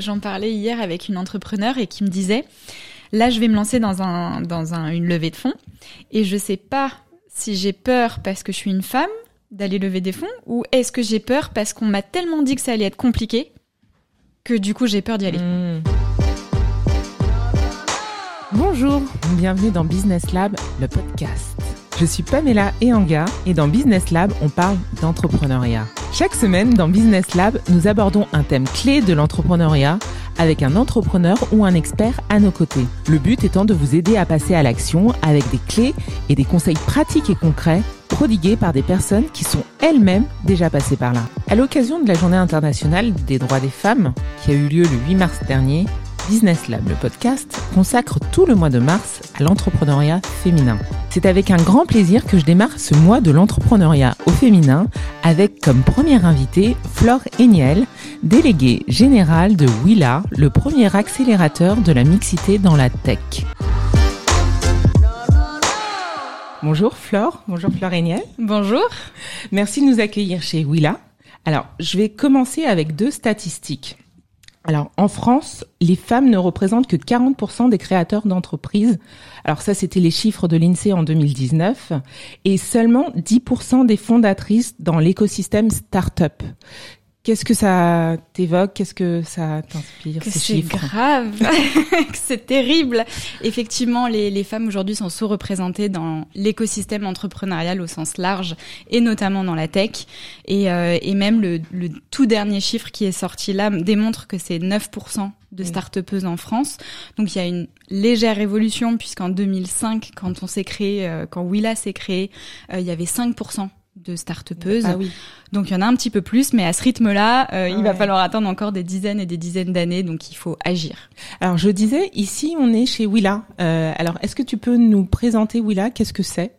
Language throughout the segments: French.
J'en parlais hier avec une entrepreneur et qui me disait, là, je vais me lancer dans un, dans un, une levée de fonds et je sais pas si j'ai peur parce que je suis une femme d'aller lever des fonds ou est-ce que j'ai peur parce qu'on m'a tellement dit que ça allait être compliqué que du coup j'ai peur d'y aller. Mmh. Bonjour, bienvenue dans Business Lab, le podcast. Je suis Pamela Eanga et dans Business Lab, on parle d'entrepreneuriat. Chaque semaine, dans Business Lab, nous abordons un thème clé de l'entrepreneuriat avec un entrepreneur ou un expert à nos côtés. Le but étant de vous aider à passer à l'action avec des clés et des conseils pratiques et concrets prodigués par des personnes qui sont elles-mêmes déjà passées par là. À l'occasion de la Journée internationale des droits des femmes, qui a eu lieu le 8 mars dernier, Business Lab, le podcast, consacre tout le mois de mars à l'entrepreneuriat féminin. C'est avec un grand plaisir que je démarre ce mois de l'entrepreneuriat au féminin avec comme première invitée Flore Eniel, déléguée générale de Willa, le premier accélérateur de la mixité dans la tech. Bonjour Flore, bonjour Flore Eniel. Bonjour. Merci de nous accueillir chez Willa. Alors, je vais commencer avec deux statistiques. Alors, en France, les femmes ne représentent que 40% des créateurs d'entreprises. Alors ça, c'était les chiffres de l'INSEE en 2019. Et seulement 10% des fondatrices dans l'écosystème start-up. Qu'est-ce que ça t'évoque? Qu'est-ce que ça t'inspire chiffres C'est grave, c'est terrible. Effectivement, les, les femmes aujourd'hui sont sous-représentées dans l'écosystème entrepreneurial au sens large, et notamment dans la tech. Et, euh, et même le, le, tout dernier chiffre qui est sorti là démontre que c'est 9% de start-upeuses en France. Donc il y a une légère évolution puisqu'en 2005, quand on s'est créé, euh, quand Willa s'est créé, euh, il y avait 5% de start-upeuses. Ah oui. Donc il y en a un petit peu plus, mais à ce rythme-là, euh, il va falloir attendre encore des dizaines et des dizaines d'années, donc il faut agir. Alors je disais, ici on est chez Willa. Euh, alors est-ce que tu peux nous présenter Willa? Qu'est-ce que c'est?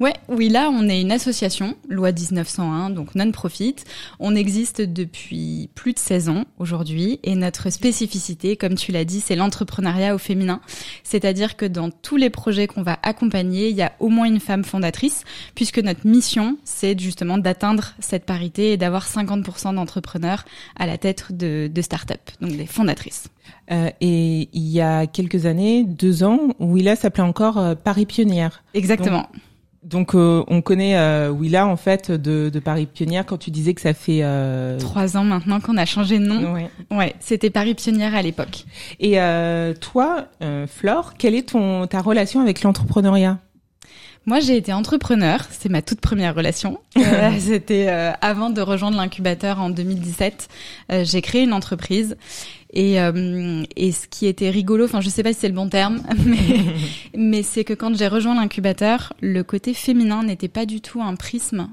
Ouais, oui, là, on est une association, loi 1901, donc non-profit. On existe depuis plus de 16 ans aujourd'hui et notre spécificité, comme tu l'as dit, c'est l'entrepreneuriat au féminin. C'est-à-dire que dans tous les projets qu'on va accompagner, il y a au moins une femme fondatrice puisque notre mission, c'est justement d'atteindre cette parité et d'avoir 50% d'entrepreneurs à la tête de, de start-up, donc des fondatrices. Euh, et il y a quelques années, deux ans, Willa s'appelait encore euh, Paris Pionnière. Exactement. Donc, donc euh, on connaît euh, Willa en fait de, de, Paris Pionnière quand tu disais que ça fait euh... trois ans maintenant qu'on a changé de nom. Ouais, ouais c'était Paris Pionnière à l'époque. Et euh, toi, Flore, quelle est ton ta relation avec l'entrepreneuriat? Moi, j'ai été entrepreneur. C'est ma toute première relation. Euh, C'était euh, avant de rejoindre l'incubateur en 2017. Euh, j'ai créé une entreprise. Et, et ce qui était rigolo, enfin, je sais pas si c'est le bon terme, mais, mais c'est que quand j'ai rejoint l'incubateur, le côté féminin n'était pas du tout un prisme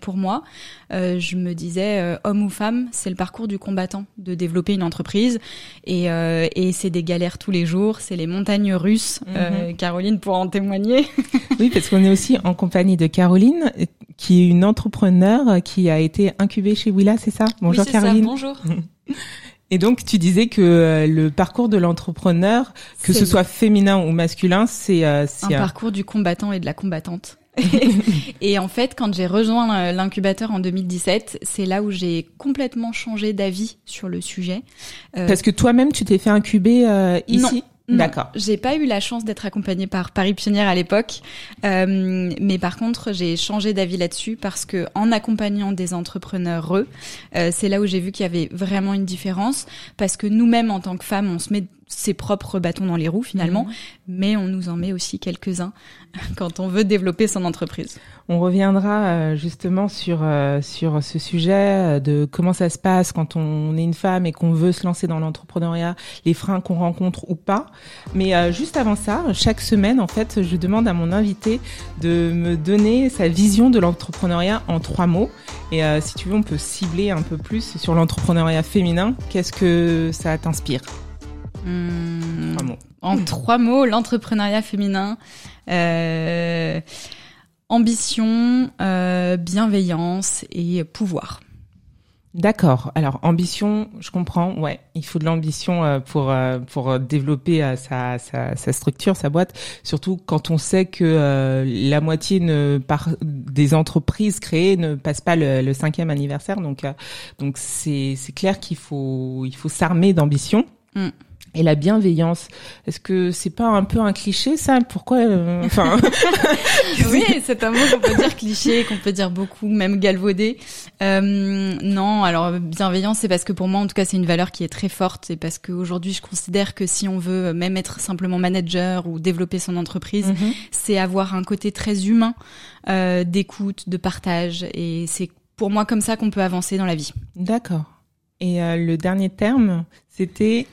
pour moi. je me disais, homme ou femme, c'est le parcours du combattant de développer une entreprise. Et, et c'est des galères tous les jours. C'est les montagnes russes. Mm -hmm. Caroline pourra en témoigner. oui, parce qu'on est aussi en compagnie de Caroline, qui est une entrepreneure qui a été incubée chez Willa, c'est ça? Bonjour oui, Caroline. Ça. Bonjour. Et donc tu disais que le parcours de l'entrepreneur, que ce soit féminin ou masculin, c'est euh, un parcours du combattant et de la combattante. et en fait, quand j'ai rejoint l'incubateur en 2017, c'est là où j'ai complètement changé d'avis sur le sujet. Euh... Parce que toi-même, tu t'es fait incuber euh, ici? D'accord. J'ai pas eu la chance d'être accompagnée par Paris Pionnière à l'époque, euh, mais par contre j'ai changé d'avis là-dessus parce que en accompagnant des entrepreneurs, euh, c'est là où j'ai vu qu'il y avait vraiment une différence parce que nous-mêmes en tant que femmes, on se met ses propres bâtons dans les roues finalement, mmh. mais on nous en met aussi quelques-uns quand on veut développer son entreprise. On reviendra euh, justement sur euh, sur ce sujet euh, de comment ça se passe quand on est une femme et qu'on veut se lancer dans l'entrepreneuriat, les freins qu'on rencontre ou pas. Mais juste avant ça, chaque semaine en fait, je demande à mon invité de me donner sa vision de l'entrepreneuriat en trois mots. Et si tu veux, on peut cibler un peu plus sur l'entrepreneuriat féminin. Qu'est-ce que ça t'inspire? Trois mots. En trois mots, l'entrepreneuriat féminin, euh, ambition, euh, bienveillance et pouvoir. D'accord. Alors ambition, je comprends. Ouais, il faut de l'ambition euh, pour pour développer sa, sa, sa structure, sa boîte. Surtout quand on sait que la moitié ne par des entreprises créées ne passent pas le, le cinquième anniversaire. Donc donc c'est c'est clair qu'il faut il faut s'armer d'ambition. Mm et la bienveillance. Est-ce que c'est pas un peu un cliché ça? Pourquoi euh, Enfin, oui, c'est un mot qu'on peut dire cliché, qu'on peut dire beaucoup, même galvaudé. Euh, non, alors bienveillance, c'est parce que pour moi, en tout cas, c'est une valeur qui est très forte, et parce qu'aujourd'hui, je considère que si on veut même être simplement manager ou développer son entreprise, mhm. c'est avoir un côté très humain euh, d'écoute, de partage, et c'est pour moi comme ça qu'on peut avancer dans la vie. D'accord. Et euh, le dernier terme, c'était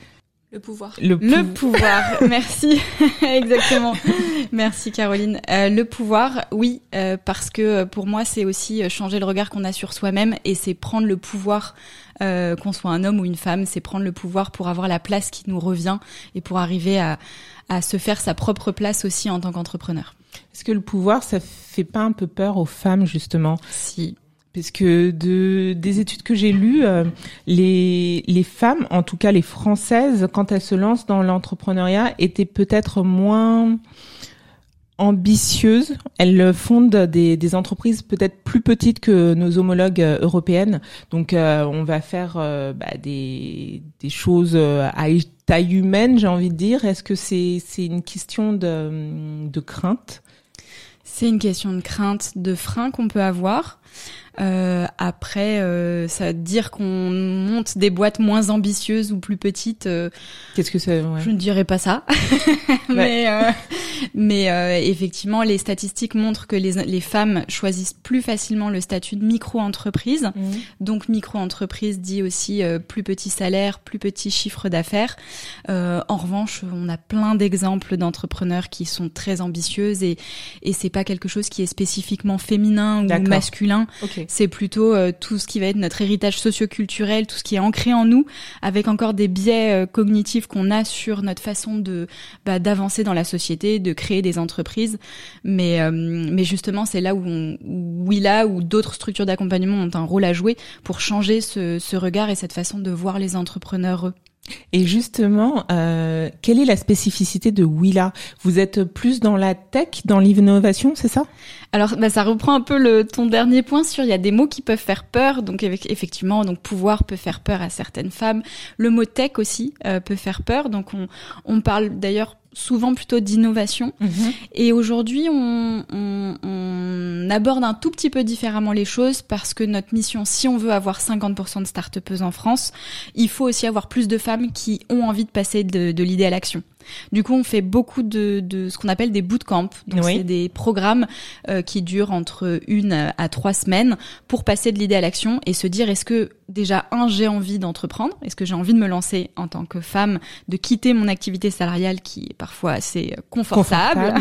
le pouvoir. Le, pouvoir. Merci. Exactement. Merci Caroline. Euh, le pouvoir, oui, euh, parce que euh, pour moi, c'est aussi changer le regard qu'on a sur soi-même et c'est prendre le pouvoir, qu'on soit un homme ou une femme, c'est prendre le pouvoir pour avoir la place qui nous revient et pour arriver à, à se faire sa propre place aussi en tant qu'entrepreneur. Est-ce que le pouvoir, ça fait pas un peu peur aux femmes justement? Si parce que de des études que j'ai lues, euh, les les femmes, en tout cas les françaises, quand elles se lancent dans l'entrepreneuriat, étaient peut-être moins ambitieuses. Elles fondent des, des entreprises peut-être plus petites que nos homologues euh, européennes. Donc euh, on va faire bah, des, des choses à taille humaine, j'ai envie de dire. Est-ce que c'est c'est une question de, de crainte? C'est une question de crainte, de frein qu'on peut avoir. Euh, après, euh, ça dire qu'on monte des boîtes moins ambitieuses ou plus petites. Euh, Qu'est-ce que c'est Je ne dirais pas ça, mais euh, mais euh, effectivement, les statistiques montrent que les, les femmes choisissent plus facilement le statut de micro-entreprise. Mmh. Donc micro-entreprise dit aussi plus petit salaire, plus petit chiffre d'affaires. en revanche, on a plein d'exemples d'entrepreneurs qui sont très ambitieuses et et c'est pas quelque chose qui est spécifiquement féminin ou masculin. C'est plutôt euh, tout ce qui va être notre héritage socioculturel, tout ce qui est ancré en nous, avec encore des biais euh, cognitifs qu'on a sur notre façon de bah, d'avancer dans la société, de créer des entreprises. Mais euh, mais justement, c'est là où on, où là où d'autres structures d'accompagnement ont un rôle à jouer pour changer ce, ce regard et cette façon de voir les entrepreneurs. Eux. Et justement, euh, quelle est la spécificité de Willa? Vous êtes plus dans la tech, dans l'innovation, c'est ça? Alors, bah, ça reprend un peu le, ton dernier point sur il y a des mots qui peuvent faire peur. Donc, effectivement, donc pouvoir peut faire peur à certaines femmes. Le mot tech aussi euh, peut faire peur. Donc, on, on parle d'ailleurs souvent plutôt d'innovation. Mhm. Et aujourd'hui, on, on, on, aborde un tout petit peu différemment les choses parce que notre mission, si on veut avoir 50% de start en France, il faut aussi avoir plus de femmes qui ont envie de passer de l'idée à l'action. Du coup, on fait beaucoup de, de ce qu'on appelle des bootcamps. Donc, c'est des programmes euh, qui durent entre une à trois semaines pour passer de l'idée à l'action et se dire est-ce que déjà un j'ai envie d'entreprendre, est-ce que j'ai envie de me lancer en tant que femme, de quitter mon activité salariale qui est parfois assez confortable,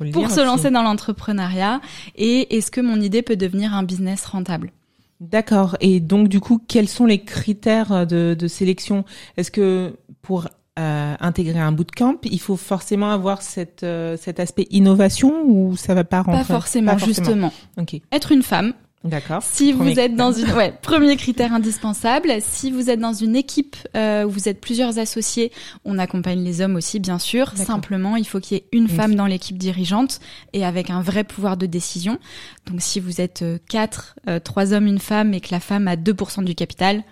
pour se lancer dans l'entrepreneuriat? Et est-ce que mon idée peut devenir un business rentable? D'accord. Et donc, du coup, quels sont les critères de, de sélection? Est-ce que pour euh, intégrer un bootcamp, il faut forcément avoir cette, euh, cet aspect innovation ou ça va pas rentrer? Pas forcément, justement. Okay. Être une femme. D'accord. Si vous êtes dans une, ouais, premier critère indispensable. Si vous êtes dans une équipe euh, où vous êtes plusieurs associés, on accompagne les hommes aussi, bien sûr. Simplement, il faut qu'il y ait une, femme dans l'équipe dirigeante et avec un vrai pouvoir de décision. Donc, si vous êtes euh, quatre, trois hommes, une femme et que la femme a 2% du capital,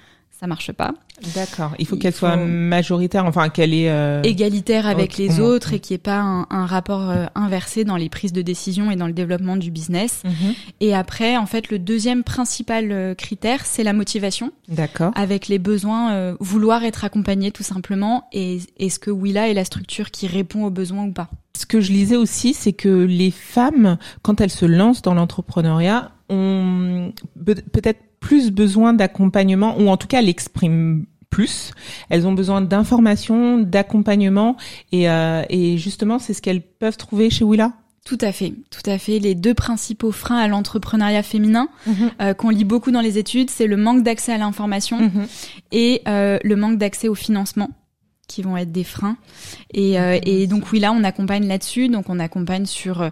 ça marche pas. D'accord. Il faut qu'elle soit majoritaire, enfin qu'elle est euh... égalitaire avec les autres et qu'il n'y ait pas un, un rapport euh, inversé dans les prises de décision et dans le développement du business. Mhm. Et après, en fait, le deuxième principal euh, critère, c'est la motivation. D'accord. Avec les besoins, euh, vouloir être accompagné tout simplement. Et est-ce que Willa est la structure qui répond aux besoins ou pas? Ce que je lisais aussi, c'est que les femmes, quand elles se lancent dans l'entrepreneuriat, ont peut-être plus besoin d'accompagnement ou en tout cas l'expriment plus. Elles ont besoin d'informations, d'accompagnement et, euh, et justement c'est ce qu'elles peuvent trouver chez Willa. Tout à fait, tout à fait. Les deux principaux freins à l'entrepreneuriat féminin mhm. euh, qu'on lit beaucoup dans les études, c'est le manque d'accès à l'information mhm. et euh, le manque d'accès au financement qui vont être des freins. Et, euh, et donc oui, là, on accompagne là-dessus. Donc on accompagne sur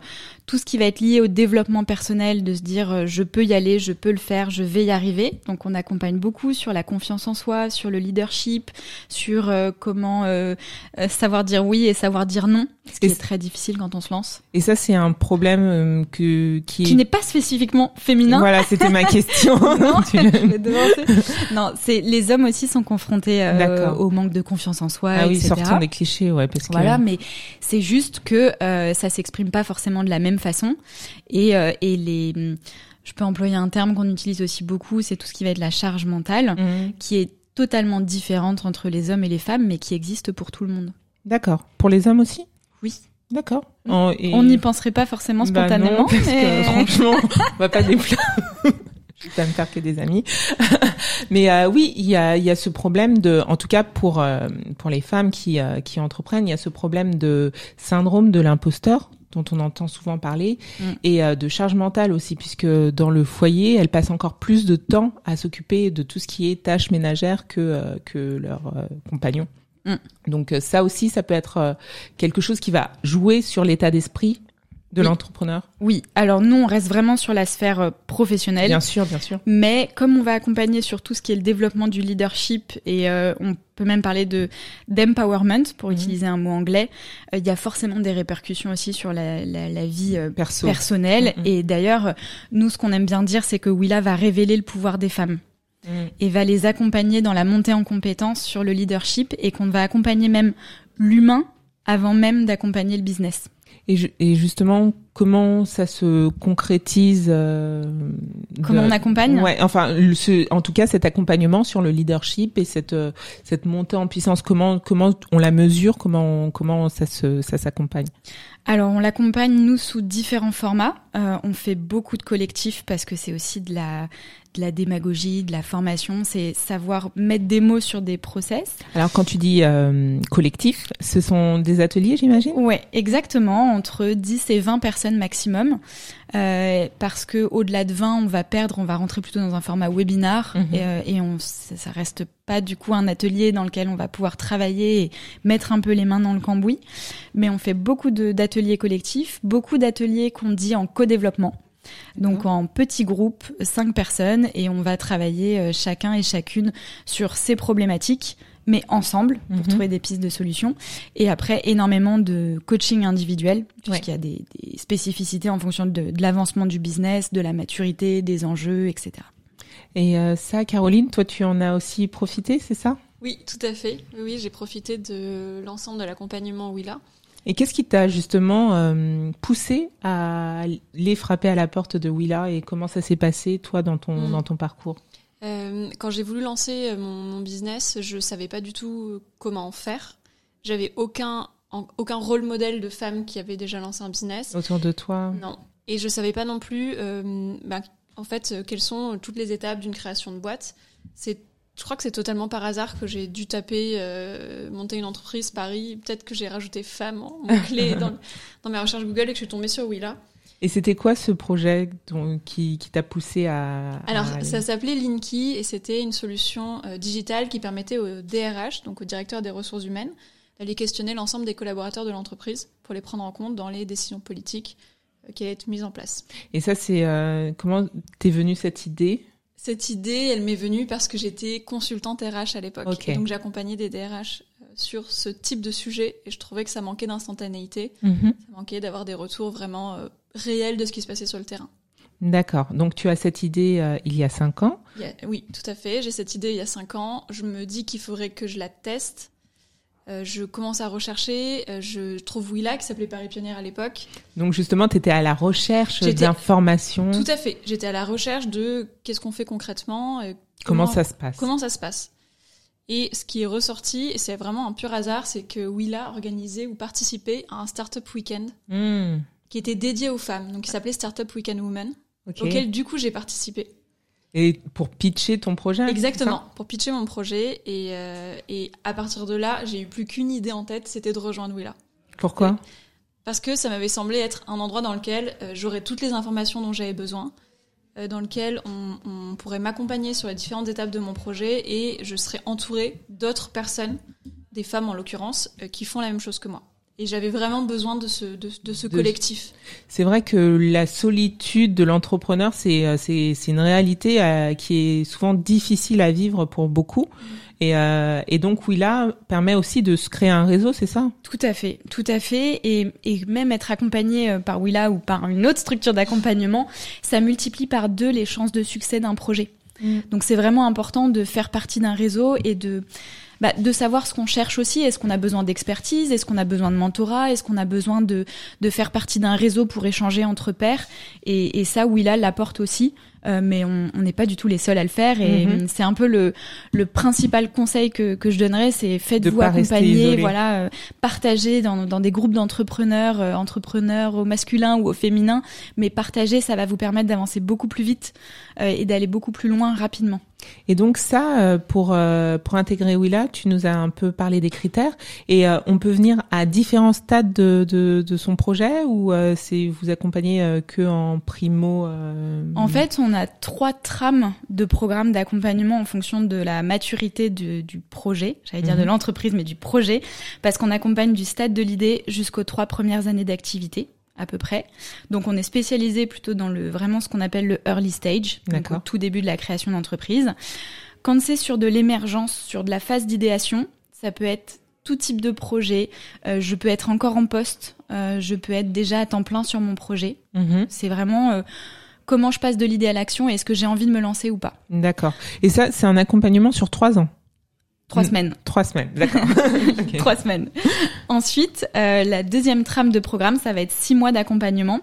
tout ce qui va être lié au développement personnel, de se dire euh, je peux y aller, je peux le faire, je vais y arriver. Donc on accompagne beaucoup sur la confiance en soi, sur le leadership, sur euh, comment euh, savoir dire oui et savoir dire non, ce qui est très difficile quand on se lance. Et ça c'est un problème que qui, qui n'est pas spécifiquement féminin. Voilà, c'était ma question. non, non c'est les hommes aussi sont confrontés au manque de confiance en soi, ah oui, etc. sortant des clichés, ouais, parce que voilà, mais c'est juste que ça s'exprime pas forcément de la même façon. Et, euh, et les, je peux employer un terme qu'on utilise aussi beaucoup, c'est tout ce qui va être la charge mentale, mhm. qui est totalement différente entre les hommes et les femmes, mais qui existe pour tout le monde. D'accord. Pour les hommes aussi? Oui. D'accord. On n'y penserait pas forcément bah spontanément. mais... franchement, on va pas déplaire. je vais me faire que des amis. Mais euh, oui, il y a, y a ce problème de, en tout cas pour euh, pour les femmes qui qui entreprennent, il y a ce problème de syndrome de l'imposteur dont on entend souvent parler, mm. et euh, de charge mentale aussi, puisque dans le foyer, elles passent encore plus de temps à s'occuper de tout ce qui est tâches ménagères que, euh, que leurs euh, compagnons. Mm. Donc ça aussi, ça peut être quelque chose qui va jouer sur l'état d'esprit de l'entrepreneur Oui, alors nous on reste vraiment sur la sphère euh, professionnelle. Bien sûr, bien sûr. Mais comme on va accompagner sur tout ce qui est le développement du leadership et euh, on peut même parler de d'empowerment pour mhm. utiliser un mot anglais, euh, il y a forcément des répercussions aussi sur la, la, la vie personnelle. Mhm. Et d'ailleurs, nous ce qu'on aime bien dire, c'est que Willa va révéler le pouvoir des femmes. Mhm. Et va les accompagner dans la montée en compétences sur le leadership et qu'on va accompagner même l'humain avant même d'accompagner le business. Et, justement, comment ça se concrétise euh, Comment on accompagne? Ouais, enfin, ce, en tout cas, cet accompagnement sur le leadership et cette euh, cette montée en puissance, comment comment on la mesure, comment comment ça se ça s'accompagne? Alors, on l'accompagne, nous, sous différents formats. Euh, on fait beaucoup de collectifs parce que c'est aussi de la, de la démagogie, de la formation, c'est savoir mettre des mots sur des process. Alors quand tu dis euh, collectif, ce sont des ateliers, j'imagine? Ouais, exactement, entre 10 et 20 personnes maximum. Euh, parce que au-delà de 20, on va perdre, on va rentrer plutôt dans un format webinar mhm. et, euh, et, on, ça reste pas du coup un atelier dans lequel on va pouvoir travailler et mettre un peu les mains dans le cambouis. Mais on fait beaucoup d'ateliers collectifs, beaucoup d'ateliers qu'on dit en co-développement. Donc en petits groupes, cinq personnes, et on va travailler euh, chacun et chacune sur ces problématiques, mais ensemble pour mhm. trouver des pistes de solutions. Et après, énormément de coaching individuel, puisqu'il y a des, spécificités en fonction de, l'avancement du business, de la maturité, des enjeux, etc. Et euh, ça, Caroline, toi, tu en as aussi profité, c'est ça? Oui, tout à fait. Oui, j'ai profité de l'ensemble de l'accompagnement Willa. Et qu'est-ce qui t'a justement euh, poussé à les frapper à la porte de Willa? Et comment ça s'est passé toi dans ton mm. dans ton parcours? Euh, Quand j'ai voulu lancer euh, mon, mon, business, je savais pas du tout comment en faire. J'avais aucun aucun rôle modèle de femme qui avait déjà lancé un business autour de toi. Non. Et je savais pas non plus, euh, bah, en fait, quelles sont toutes les étapes d'une création de boîte. C'est je crois que c'est totalement par hasard que j'ai dû taper euh, monter une entreprise Paris. Peut-être que j'ai rajouté femme en clé dans, dans mes recherches Google et que je suis tombée sur Willa. Et c'était quoi ce projet qui, qui t'a poussé à... Alors, ça s'appelait Linky et c'était une solution euh, digitale qui permettait au DRH, donc au directeur des ressources humaines, d'aller questionner l'ensemble des collaborateurs de l'entreprise pour les prendre en compte dans les décisions politiques euh, qui allaient être mises en place. Et ça, c'est... comment t'es venue cette idée? Cette idée, elle m'est venue parce que j'étais consultante RH à l'époque. Donc j'accompagnais des DRH euh, sur ce type de sujet et je trouvais que ça manquait d'instantanéité. Mhm. Ça manquait d'avoir des retours vraiment euh, réels de ce qui se passait sur le terrain. D'accord. Donc tu as cette idée euh, il y a cinq ans. oui, tout à fait. J'ai cette idée il y a cinq ans. Je me dis qu'il faudrait que je la teste euh, je commence à rechercher, euh, je trouve Willa qui s'appelait Paris Pionnière à l'époque. Donc justement, tu étais à la recherche d'informations. Tout à fait. J'étais à la recherche de qu'est-ce qu'on fait concrètement. comment, ça se passe? Comment ça se passe Et ce qui est ressorti, et c'est vraiment un pur hasard, c'est que Willa organisait ou participait à un Startup Weekend hmm. qui était dédié aux femmes, donc qui s'appelait Startup Weekend Women, auquel du coup j'ai participé. Et pour pitcher ton projet Exactement, pour pitcher mon projet. Et, euh, et à partir de là, j'ai eu plus qu'une idée en tête, c'était de rejoindre Willa. Pourquoi? Parce que ça m'avait semblé être un endroit dans lequel euh, j'aurais toutes les informations dont j'avais besoin, dans lequel on, on pourrait m'accompagner sur les différentes étapes de mon projet et je serais entourée d'autres personnes, des femmes en l'occurrence, qui font la même chose que moi. Et j'avais vraiment besoin de ce, de, de ce collectif. C'est vrai que la solitude de l'entrepreneur, c'est, euh, une réalité euh, qui est souvent difficile à vivre pour beaucoup. Et, euh, et donc Willa permet aussi de se créer un réseau, c'est ça? Tout à fait, tout à fait. Et, et même être accompagné euh, par Willa ou par une autre structure d'accompagnement, ça multiplie par deux les chances de succès d'un projet. Mm. Donc c'est vraiment important de faire partie d'un réseau et de bah, de savoir ce qu'on cherche aussi. Est-ce qu'on a besoin d'expertise? Est-ce qu'on a besoin de mentorat? Est-ce qu'on a besoin de, de faire partie d'un réseau pour échanger entre pairs? Et, et ça, Willa l'apporte aussi. Euh, mais on n'est pas du tout les seuls à le faire et mhm. c'est un peu le, le principal conseil que, que je donnerais, c'est faites-vous accompagner, voilà, euh, partagez dans, dans des groupes d'entrepreneurs, euh, entrepreneurs au masculin ou au féminin, mais partager, ça va vous permettre d'avancer beaucoup plus vite et d'aller beaucoup plus loin rapidement. Et donc ça, pour pour intégrer Willa, tu nous as un peu parlé des critères et on peut venir à différents stades de, de, de son projet ou c'est vous accompagnez que en primo. En fait, on on a trois trames de programmes d'accompagnement en fonction de la maturité du, projet, j'allais dire de mhm. l'entreprise, mais du projet, parce qu'on accompagne du stade de l'idée jusqu'aux trois premières années d'activité à peu près. Donc on est spécialisé plutôt dans le vraiment ce qu'on appelle le early stage, donc au tout début de la création d'entreprise. Quand c'est sur de l'émergence, sur de la phase d'idéation, ça peut être tout type de projet. Euh, je peux être encore en poste, euh, je peux être déjà à temps plein sur mon projet. Mhm. C'est vraiment euh, comment je passe de l'idée à l'action et est-ce que j'ai envie de me lancer ou pas. D'accord. Et ça, c'est un accompagnement sur trois ans Trois semaines. Trois semaines, d'accord. Trois semaines. Ensuite, euh, la deuxième trame de programme, ça va être six mois d'accompagnement.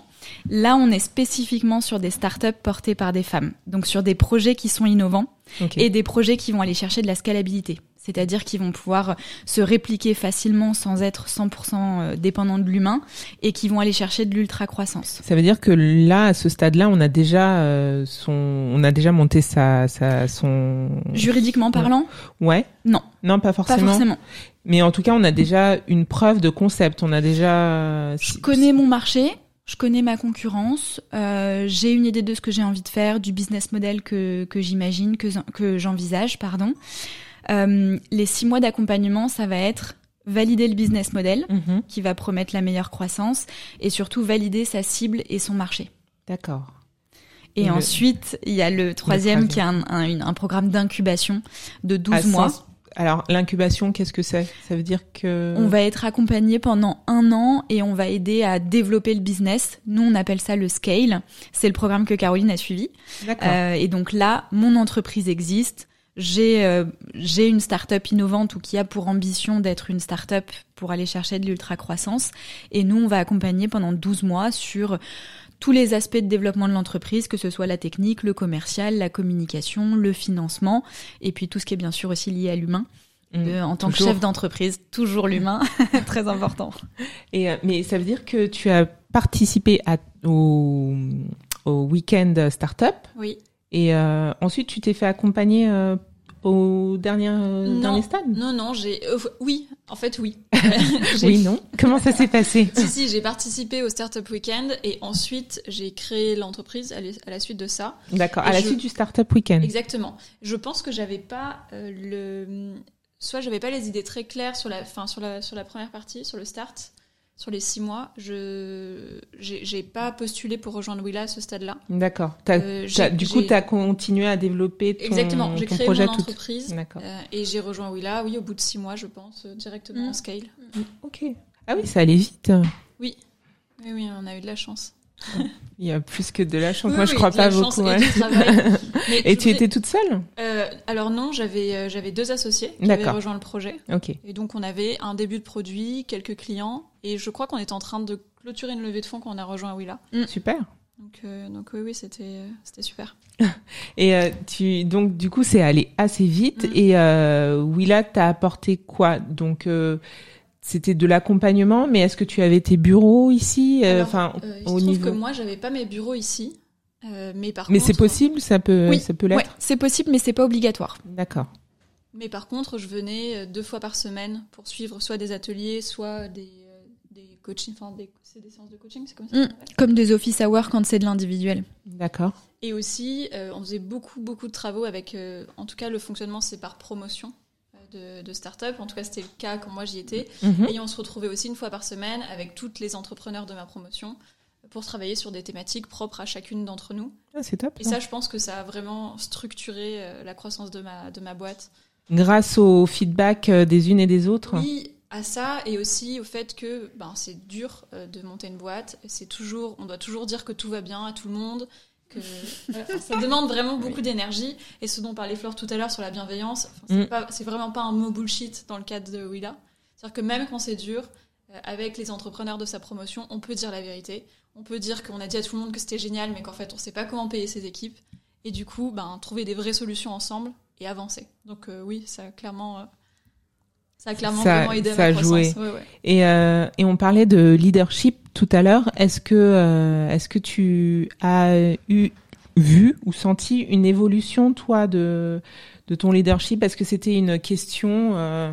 Là, on est spécifiquement sur des startups portées par des femmes, donc sur des projets qui sont innovants et des projets qui vont aller chercher de la scalabilité c'est-à-dire qu'ils vont pouvoir se répliquer facilement sans être 100% euh, dépendants de l'humain et qui vont aller chercher de l'ultra-croissance. Ça veut dire que là, à ce stade-là, on a déjà euh, son, on a déjà monté sa, sa son. Juridiquement parlant. Ouais. Non. Non, pas forcément. Pas forcément. Mais en tout cas, on a déjà une preuve de concept. On a déjà. Je connais mon marché. Je connais ma concurrence, euh, j'ai une idée de ce que j'ai envie de faire, du business model que, que j'imagine, que, que j'envisage, pardon. Euh, les six mois d'accompagnement, ça va être valider le business model mhm. qui va promettre la meilleure croissance et surtout valider sa cible et son marché. D'accord. Et, ensuite, il y a le troisième, qui est un, un, programme d'incubation de 12 mois. Alors l'incubation, qu'est-ce que c'est? Ça veut dire que on va être accompagné pendant un an et on va aider à développer le business. Nous, on appelle ça le scale. C'est le programme que Caroline a suivi. Euh, et donc là, mon entreprise existe j'ai euh, j'ai une start-up innovante ou qui a pour ambition d'être une start-up pour aller chercher de l'ultra croissance et nous on va accompagner pendant 12 mois sur tous les aspects de développement de l'entreprise, que ce soit la technique, le commercial, la communication, le financement, et puis tout ce qui est bien sûr aussi lié à l'humain. Euh, en tant que chef d'entreprise, toujours l'humain, très important. Et euh, mais ça veut dire que tu as participé à, au, au week-end startup? Oui. Et euh, ensuite, tu t'es fait accompagner euh, au dernier, euh, dernier stade? Non, non, j'ai. oui, en fait, oui. oui, non? Comment ça s'est passé? Si, si, j'ai participé au Startup Weekend et ensuite j'ai créé l'entreprise à, la suite de ça. D'accord, à la suite du Startup Weekend. Exactement. Je pense que j'avais pas le. Soit j'avais pas les idées très claires sur la, fin, sur la, sur la première partie, sur le start sur les six mois, je j'ai pas postulé pour rejoindre Willa à ce stade-là. D'accord. Euh, du coup, tu as continué à développer ton, Exactement. J'ai créé mon entreprise euh, et j'ai rejoint Willa, oui, au bout de six mois, je pense, euh, directement en mm. scale. Mm. Ok. Ah oui, ça allait vite. Oui. Oui, oui, on a eu de la chance. Il y a plus que de la chance. Moi, je crois pas beaucoup. Et, tu étais toute seule euh, Alors non, j'avais euh, j'avais deux associés qui avaient rejoint le projet. Ok. Et donc on avait un début de produit, quelques clients, et je crois qu'on était en train de clôturer une levée de fonds quand on a rejoint Willa. Mm. Super. Donc, euh, donc oui, oui, c'était c'était super. et tu donc du coup c'est allé assez vite. Mm. Et Willa t'a apporté quoi? Donc c'était de l'accompagnement, mais est-ce que tu avais tes bureaux ici euh, Enfin, euh, il au niveau que moi, j'avais pas mes bureaux ici, euh, mais par mais c'est possible, ça peut, ça peut l'être. c'est possible, mais c'est pas obligatoire. D'accord. Mais par contre, je venais deux fois par semaine pour suivre soit des ateliers, soit des, des coachings, enfin des, c'est des séances de coaching, c'est comme ça. Mm. comme des office hours quand c'est de l'individuel. D'accord. Et aussi, on faisait beaucoup, beaucoup de travaux avec, en tout cas, le fonctionnement, c'est par promotion. De, de start-up. En tout cas, c'était le cas quand moi j'y étais. Mhm. Et on se retrouvait aussi une fois par semaine avec toutes les entrepreneurs de ma promotion pour travailler sur des thématiques propres à chacune d'entre nous. Ah, c'est top. Et ça, je pense que ça a vraiment structuré euh, la croissance de ma, de ma boîte. Grâce au feedback euh, des unes et des autres. Oui, à ça et aussi au fait que ben, c'est dur euh, de monter une boîte. C'est toujours, on doit toujours dire que tout va bien à tout le monde. Que voilà, enfin, ça demande vraiment beaucoup d'énergie. Et ce dont parlait Flore tout à l'heure sur la bienveillance, c'est Mm. vraiment pas un mot bullshit dans le cadre de Willa. C'est-à-dire que même quand c'est dur, euh, avec les entrepreneurs de sa promotion, on peut dire la vérité. On peut dire qu'on a dit à tout le monde que c'était génial, mais qu'en fait on sait pas comment payer ses équipes. Et du coup, ben, trouver des vraies solutions ensemble et avancer. Donc euh, oui, ça a clairement, euh, ça a clairement Ça- vraiment aidé à ça a ma croissance. joué. Ouais, ouais. Et, euh, et on parlait de leadership tout à l'heure. Est-ce que, euh, est-ce que tu as eu vu ou senti une évolution, toi, de, de ton leadership? Est-ce que c'était une question euh,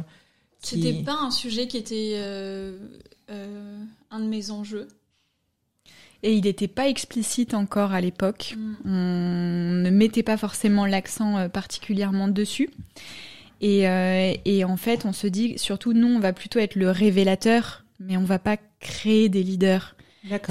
qui... C'était pas un sujet qui était euh, euh, un de mes enjeux. Et il n'était pas explicite encore à l'époque. Mm. On ne mettait pas forcément l'accent particulièrement dessus. Et, euh, et en fait, on se dit, surtout nous, on va plutôt être le révélateur, mais on va pas créer des leaders.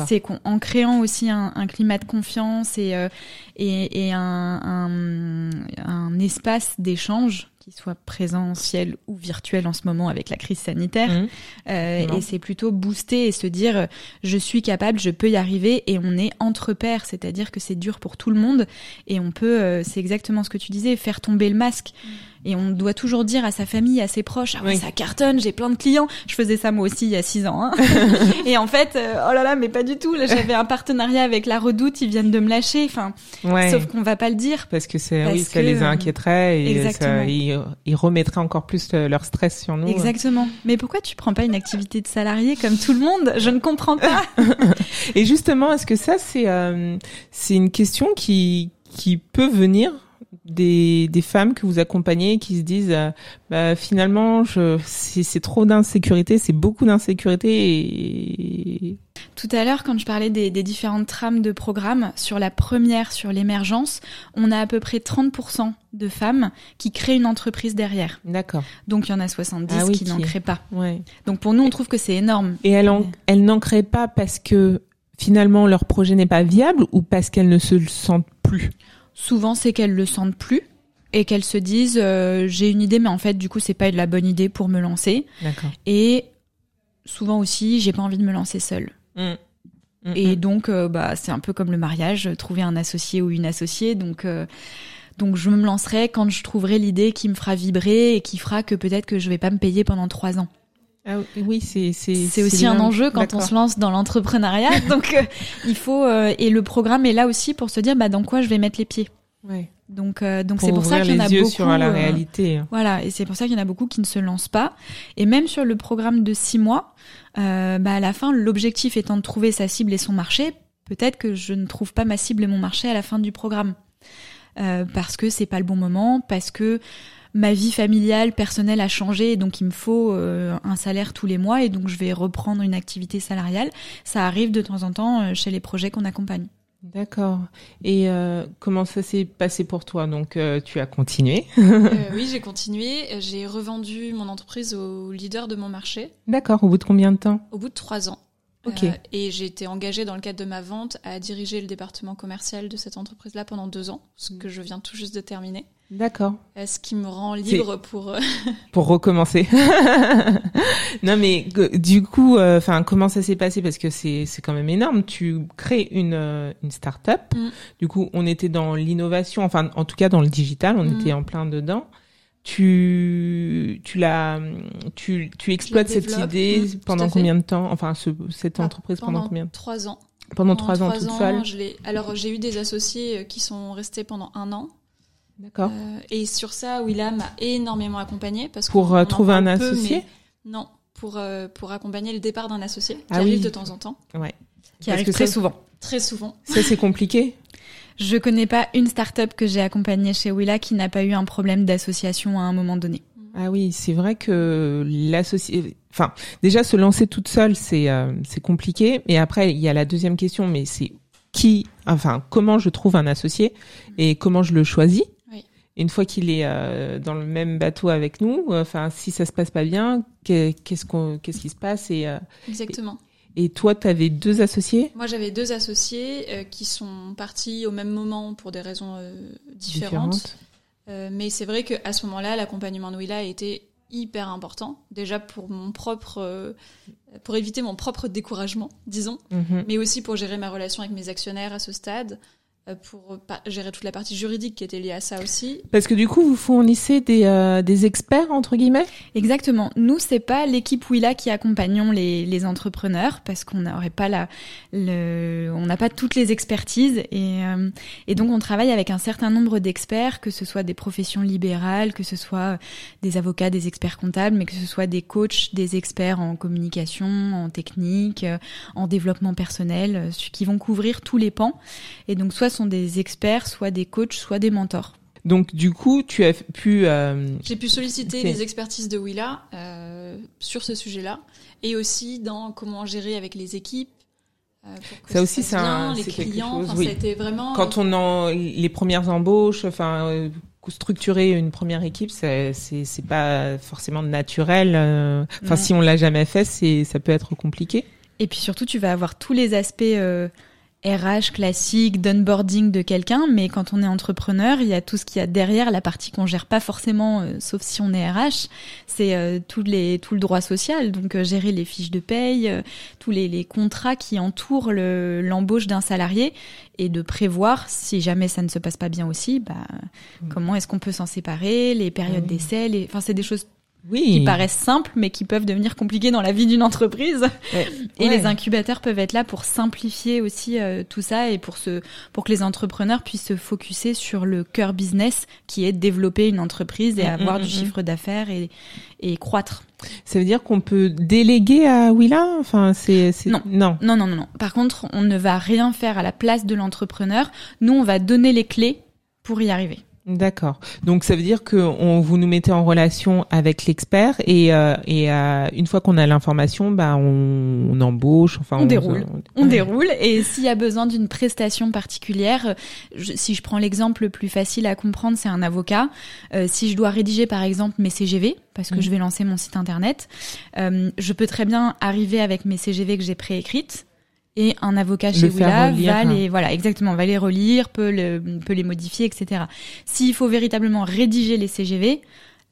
C'est qu'en en créant aussi un, un climat de confiance et, euh, et, et un, un, un espace d'échange qui soit présentiel ou virtuel en ce moment avec la crise sanitaire. Mhm. Euh, et c'est plutôt booster et se dire euh, je suis capable, je peux y arriver et on est entre pairs, c'est-à-dire que c'est dur pour tout le monde et on peut, euh, c'est exactement ce que tu disais, faire tomber le masque. Et on doit toujours dire à sa famille, à ses proches, ah ouais, Oui. ça cartonne, j'ai plein de clients. Je faisais ça moi aussi il y a six ans. Hein. et en fait, euh, oh là là, mais pas du tout. Là, j'avais un partenariat avec la Redoute, ils viennent de me lâcher. Enfin, Ouais. sauf qu'on va pas le dire. Parce que c'est, oui, ça que, les euh, inquiéterait et ça, ils, ils remettraient encore plus le- leur stress sur nous. Exactement. Mais pourquoi tu prends pas une activité de salarié comme tout le monde? Je ne comprends pas. Et justement, est-ce que ça, c'est euh, c'est une question qui qui peut venir des, des femmes que vous accompagnez qui se disent euh, bah, finalement je c'est trop d'insécurité, c'est beaucoup d'insécurité et Tout à l'heure, quand je parlais des, des différentes trames de programmes, sur la première, sur l'émergence, on a à peu près 30% de femmes qui créent une entreprise derrière. d'accord. Donc il y en a 70 Ah oui, qui n'en créent pas. Ouais. Donc pour nous, on trouve que c'est énorme. Et elles en, elles n'en créent pas parce que finalement leur projet n'est pas viable ou parce qu'elles ne se le sentent plus? Souvent, c'est qu'elles le sentent plus et qu'elles se disent euh, j'ai une idée, mais en fait, du coup, c'est pas de la bonne idée pour me lancer. D'accord. Et souvent aussi, j'ai pas envie de me lancer seule. Et donc, euh, bah, c'est un peu comme le mariage, trouver un associé ou une associée. Donc, euh, donc, je me lancerai quand je trouverai l'idée qui me fera vibrer et qui fera que peut-être que je vais pas me payer pendant trois ans. Ah oui, c'est c'est C'est aussi un enjeu quand on se lance dans l'entrepreneuriat. donc, euh, il faut euh, et le programme est là aussi pour se dire bah dans quoi je vais mettre les pieds. Ouais. Donc, euh, donc c'est pour ça qu'il y en a beaucoup. sur la euh. Voilà, et c'est pour ça qu'il y en a beaucoup qui ne se lancent pas. Et même sur le programme de six mois, euh, bah à la fin, l'objectif étant de trouver sa cible et son marché, peut-être que je ne trouve pas ma cible et mon marché à la fin du programme. Parce que c'est pas le bon moment, parce que ma vie familiale, personnelle a changé, et donc il me faut un salaire tous les mois, et donc je vais reprendre une activité salariale. Ça arrive de temps en temps chez les projets qu'on accompagne. D'accord. Et euh, comment ça s'est passé pour toi? Donc, euh, tu as continué. Euh, oui, j'ai continué. J'ai revendu mon entreprise au leader de mon marché D'accord. Au bout de combien de temps? Au bout de trois ans. Ok. Et j'ai été engagée dans le cadre de ma vente à diriger le département commercial de cette entreprise-là pendant deux ans, ce que je viens tout juste de terminer. D'accord. Euh, Ce qui me rend libre pour... euh, Pour recommencer. non, mais euh, du coup, enfin, comment ça s'est passé? Parce que c'est c'est quand même énorme. Tu crées une euh, une start-up. Mm. Du coup, on était dans l'innovation. Enfin, en tout cas, dans le digital, on Mm. était en plein dedans. Tu tu l'as tu tu exploites cette idée Mm, pendant combien de temps? Enfin, ce, cette Ah, entreprise pendant, combien de temps Trois ans. Pendant Pendant trois ans toute seule. je Alors j'ai eu des associés euh, qui sont restés pendant un an. D'accord. Euh, et sur ça, Willam m'a énormément accompagné parce Pour, euh, trouver un peu, associé Non, pour euh, pour accompagner le départ d'un associé qui Ah arrive oui. de temps en temps, Ouais. Qui Parce arrive que très ça- souvent. très souvent. Ça c'est compliqué. Je connais pas une start-up que j'ai accompagnée chez Willa qui n'a pas eu un problème d'association à un moment donné. Ah oui, c'est vrai que l'associé, enfin, déjà se lancer toute seule, c'est euh, c'est compliqué. Et après, il y a la deuxième question, mais c'est qui, enfin, comment je trouve un associé et comment je le choisis? Une fois qu'il est euh, dans le même bateau avec nous, enfin, si ça se passe pas bien, qu'est-ce qu'on, qu'est-ce qui se passe et exactement. Et, toi, tu avais deux associés? Moi, j'avais deux associés qui sont partis au même moment pour des raisons différentes. mais c'est vrai qu'à ce moment-là, l'accompagnement de Willa a été hyper important. Déjà pour mon propre, pour éviter mon propre découragement, disons, mhm. mais aussi pour gérer ma relation avec mes actionnaires à ce stade, euh, pour gérer toute la partie juridique qui était liée à ça aussi. Parce que du coup, vous fournissez des, euh, des experts entre guillemets? Exactement. Nous, c'est pas l'équipe Willa qui accompagnons les, les entrepreneurs parce qu'on n'aurait pas la, le, on n'a pas toutes les expertises et, euh, et donc on travaille avec un certain nombre d'experts, que ce soit des professions libérales, que ce soit des avocats, des experts comptables, mais que ce soit des coachs, des experts en communication, en technique, en développement personnel, qui vont couvrir tous les pans. Et donc soit sont des experts, soit des coachs, soit des mentors. Donc du coup, tu as pu... Euh, J'ai pu solliciter les expertises de Willa euh, sur ce sujet-là, et aussi dans comment gérer avec les équipes. Euh, ça, aussi, c'est un, les clients. Chose, oui. C'était vraiment. Quand on en les premières embauches, enfin euh, structurer une première équipe, c'est c'est pas forcément naturel. Euh, enfin, si on l'a jamais fait, c'est ça peut être compliqué. Et puis surtout, tu vas avoir tous les aspects RH classique, d'onboarding de quelqu'un, mais quand on est entrepreneur, il y a tout ce qu'il y a derrière, la partie qu'on gère pas forcément, euh, sauf si on est RH, c'est euh, tout, les, tout le droit social, donc euh, gérer les fiches de paye, tous les, les, contrats qui entourent l'embauche d'un salarié, et de prévoir, si jamais ça ne se passe pas bien aussi, bah, mmh. comment est-ce qu'on peut s'en séparer, les périodes mmh. d'essai, les... enfin c'est des choses oui. qui paraissent simples mais qui peuvent devenir compliquées dans la vie d'une entreprise. Et les incubateurs peuvent être là pour simplifier aussi euh, tout ça et pour se pour que les entrepreneurs puissent se focuser sur le cœur business qui est développer une entreprise et mm, avoir mm, du mm, chiffre d'affaires et, et croître. Ça veut dire qu'on peut déléguer à Willa? Enfin, c'est non. non. non, non, non, non. Par contre, on ne va rien faire à la place de l'entrepreneur. Nous, on va donner les clés pour y arriver. D'accord. Donc ça veut dire que on, vous nous mettez en relation avec l'expert et, euh, et euh, une fois qu'on a l'information, bah on, on, embauche, enfin on, déroule, on, déroule. Et s'il y a besoin d'une prestation particulière, si je prends l'exemple le plus facile à comprendre, c'est un avocat. Euh, si je dois rédiger par exemple mes CGV, parce que mmh. je vais lancer mon site internet, je peux très bien arriver avec mes CGV que j'ai préécrites et un avocat chez Willa va hein. les voilà exactement va les relire peut le, peut les modifier etc s'il faut véritablement rédiger les CGV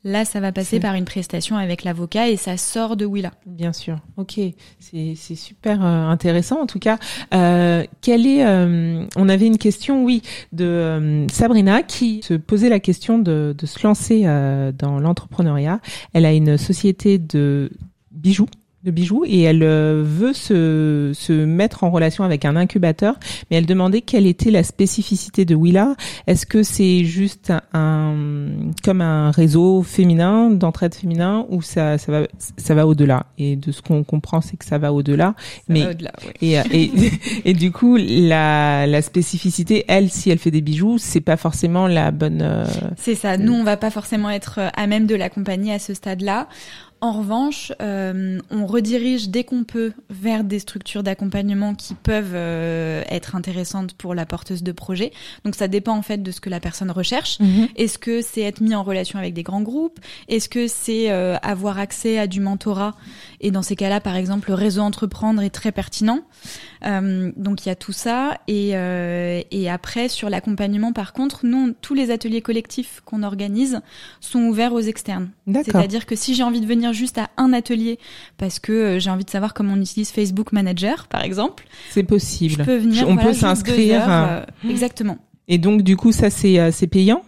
là ça va passer par une prestation avec l'avocat et ça sort de Willa. Bien sûr. Ok. C'est c'est super euh, intéressant en tout cas. Euh, quelle est euh, on avait une question oui de euh, Sabrina qui se posait la question de de se lancer dans l'entrepreneuriat. Elle a une société de bijoux de bijoux et elle euh, veut se, se mettre en relation avec un incubateur, mais elle demandait quelle était la spécificité de Willa. Est-ce que c'est juste un comme un réseau féminin d'entraide féminin ou ça ça va ça va au-delà? Et de ce qu'on comprend, c'est que ça va au-delà. Mais et, et, et du coup la la spécificité, elle, si elle fait des bijoux, c'est pas forcément la bonne. Euh, c'est ça. Nous, on va pas forcément être à même de l'accompagner à ce stade-là. En revanche, euh, on redirige dès qu'on peut vers des structures d'accompagnement qui peuvent euh, être intéressantes pour la porteuse de projet. Donc ça dépend en fait de ce que la personne recherche. Mhm. Est-ce que c'est être mis en relation avec des grands groupes? Est-ce que c'est euh, avoir accès à du mentorat? Et dans ces cas-là, par exemple, le réseau entreprendre est très pertinent. donc il y a tout ça. Et, et après, sur l'accompagnement, par contre, nous, tous les ateliers collectifs qu'on organise sont ouverts aux externes. C'est-à-dire que si j'ai envie de venir juste à un atelier parce que euh, j'ai envie de savoir comment on utilise Facebook Manager, par exemple. C'est possible. Je peux venir. On peut s'inscrire. Euh, exactement. Et donc, du coup, ça, c'est euh, payant?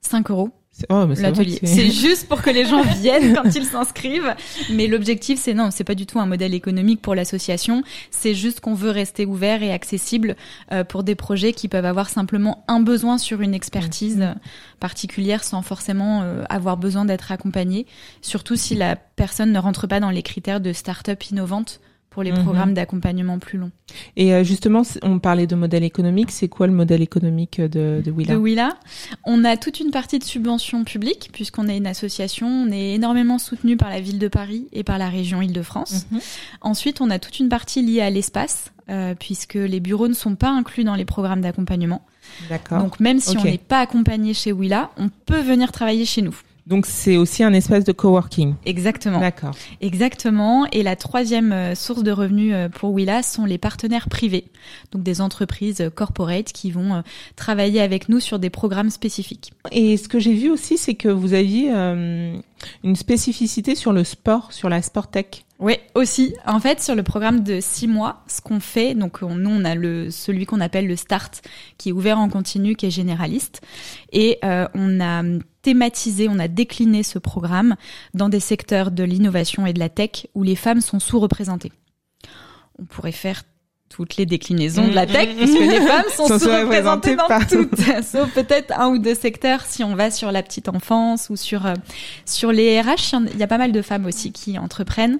5 euros. Oh, l'atelier. C'est juste pour que les gens viennent quand ils s'inscrivent. Mais l'objectif, c'est non, c'est pas du tout un modèle économique pour l'association. C'est juste qu'on veut rester ouvert et accessible euh, pour des projets qui peuvent avoir simplement un besoin sur une expertise mmh. particulière sans forcément euh, avoir besoin d'être accompagné. Surtout si la personne ne rentre pas dans les critères de start-up innovante pour les Mhm. programmes d'accompagnement plus longs. Et euh, justement, on parlait de modèle économique. C'est quoi le modèle économique de, de Willa? De Willa, on a toute une partie de subventions publiques puisqu'on est une association, on est énormément soutenu par la ville de Paris et par la région Île-de-France. Mhm. Ensuite, on a toute une partie liée à l'espace euh, puisque les bureaux ne sont pas inclus dans les programmes d'accompagnement. D'accord. Donc, même si on n'est pas accompagné chez Willa, on peut venir travailler chez nous. C'est aussi un espace de coworking. Exactement. D'accord. Exactement. Et la troisième euh, source de revenus euh, pour Willa sont les partenaires privés, donc des entreprises euh, corporate qui vont travailler avec nous sur des programmes spécifiques. Et ce que j'ai vu aussi, c'est que vous aviez euh, une spécificité sur le sport, sur la sport tech. Oui, aussi. En fait, sur le programme de six mois, ce qu'on fait, donc on- nous on a le celui qu'on appelle le Start, qui est ouvert en continu, qui est généraliste, et euh, on a thématisé, on a décliné ce programme dans des secteurs de l'innovation et de la tech où les femmes sont sous-représentées. On pourrait faire toutes les déclinaisons de la tech, Mhm. puisque les femmes sont Sont sous-représentées dans partout. toutes, sauf peut-être un ou deux secteurs si on va sur la petite enfance ou sur euh, sur les RH. il y a pas mal de femmes aussi qui entreprennent.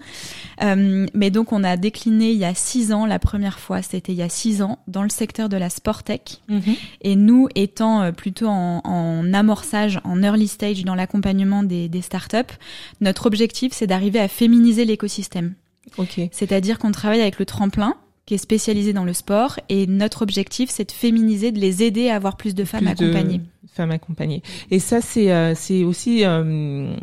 Euh, mais donc on a décliné il y a six ans, la première fois c'était il y a six ans, dans le secteur de la sport tech. Et nous, étant euh, plutôt en, en amorçage, en early stage dans l'accompagnement des, des startups, notre objectif c'est d'arriver à féminiser l'écosystème. Ok. C'est-à-dire qu'on travaille avec le tremplin qui est spécialisé dans le sport et notre objectif c'est de féminiser, de les aider à avoir plus de femmes Plus de accompagnées. Femmes accompagnées. Et ça, c'est euh, c'est aussi euh,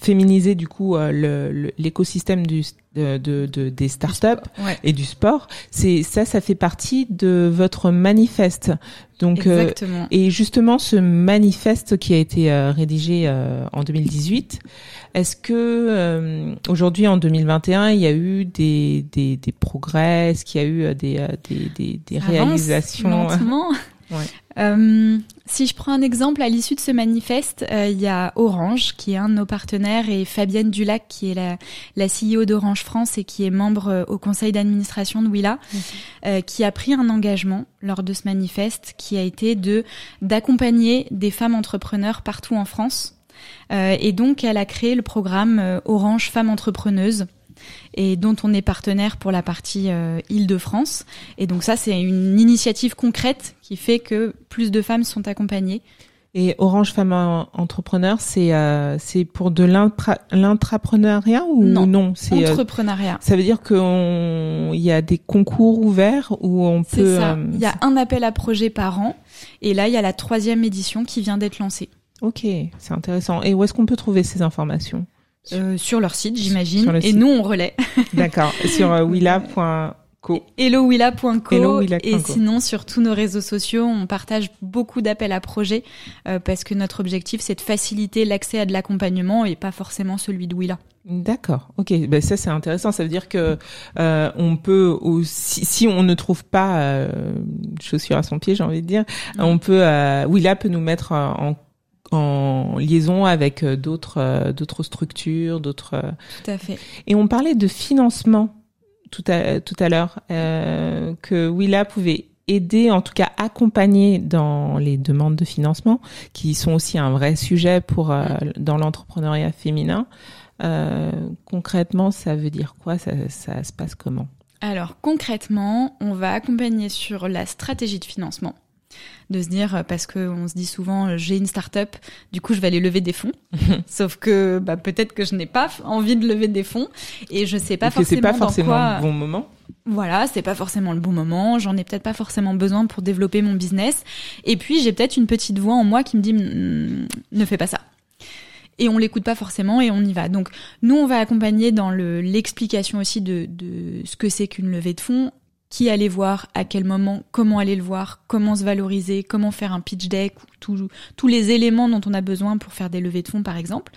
féminiser du coup euh, l'écosystème du de, de, de- des startups Ouais. et du sport. C'est ça, ça fait partie de votre manifeste. Donc euh, Exactement. Et justement, ce manifeste qui a été euh, rédigé euh, en 2018, est-ce que euh, aujourd'hui, en 2021, il y a eu des, des, des progrès? Est-ce qu'il y a eu euh, des, euh, des, des, des réalisations? lentement. Ouais. Euh, si je prends un exemple, à l'issue de ce manifeste, euh, il y a Orange, qui est un de nos partenaires, et Fabienne Dulac, qui est la, la CEO d'Orange France et qui est membre euh, au conseil d'administration de Willa, qui a pris un engagement lors de ce manifeste, qui a été de d'accompagner des femmes entrepreneurs partout en France. Euh, et donc, elle a créé le programme euh, Orange Femmes Entrepreneuses, et dont on est partenaire pour la partie euh, Île-de-France. Et donc ça, c'est une initiative concrète qui fait que plus de femmes sont accompagnées. Et Orange Femmes en- Entrepreneur, c'est euh, c'est pour de l'intra- l'intrapreneuriat ou Non. C'est euh, Entrepreneuriat. ça veut dire qu'il y a des concours ouverts où on C'est peut. ça. Il y a un appel à projet par an. Et là, il y a la troisième édition qui vient d'être lancée. Ok, c'est intéressant. Et où est-ce qu'on peut trouver ces informations? Euh, sur leur site, j'imagine. Et nous, on relaie. D'accord. Sur euh, willa.co. hellowilla.co Hellowilla.co. et sinon sur tous nos réseaux sociaux on partage beaucoup d'appels à projets euh, parce que notre objectif c'est de faciliter l'accès à de l'accompagnement et pas forcément celui de Willa. D'accord. Ok. Ben ça c'est intéressant. Ça veut dire que euh, on peut aussi, si on ne trouve pas euh, chaussure à son pied, j'ai envie de dire, on peut. Euh, Willa peut nous mettre euh, en en liaison avec euh, d'autres euh, d'autres structures, d'autres. euh, Tout à fait. Et on parlait de financement tout à tout à l'heure euh, que Willa pouvait aider, en tout cas accompagner dans les demandes de financement, qui sont aussi un vrai sujet pour euh, dans l'entrepreneuriat féminin. Euh, concrètement, ça veut dire quoi? Ça, ça se passe comment? Alors concrètement, on va accompagner sur la stratégie de financement. De se dire, euh, parce qu'on se dit souvent, euh, j'ai une start-up, du coup je vais aller lever des fonds. Sauf que bah, peut-être que je n'ai pas envie de lever des fonds et je sais pas Et que forcément pas dans forcément quoi. le bon moment. Voilà, c'est pas forcément le bon moment, j'en ai peut-être pas forcément besoin pour développer mon business. Et puis j'ai peut-être une petite voix en moi qui me dit Hmm, ne fais pas ça. Et on l'écoute pas forcément et on y va. Donc nous on va accompagner dans le l'explication aussi de, de ce que c'est qu'une levée de fonds, qui aller voir, à quel moment, comment aller le voir, comment se valoriser, comment faire un pitch deck, tout- tous les éléments dont on a besoin pour faire des levées de fonds par exemple.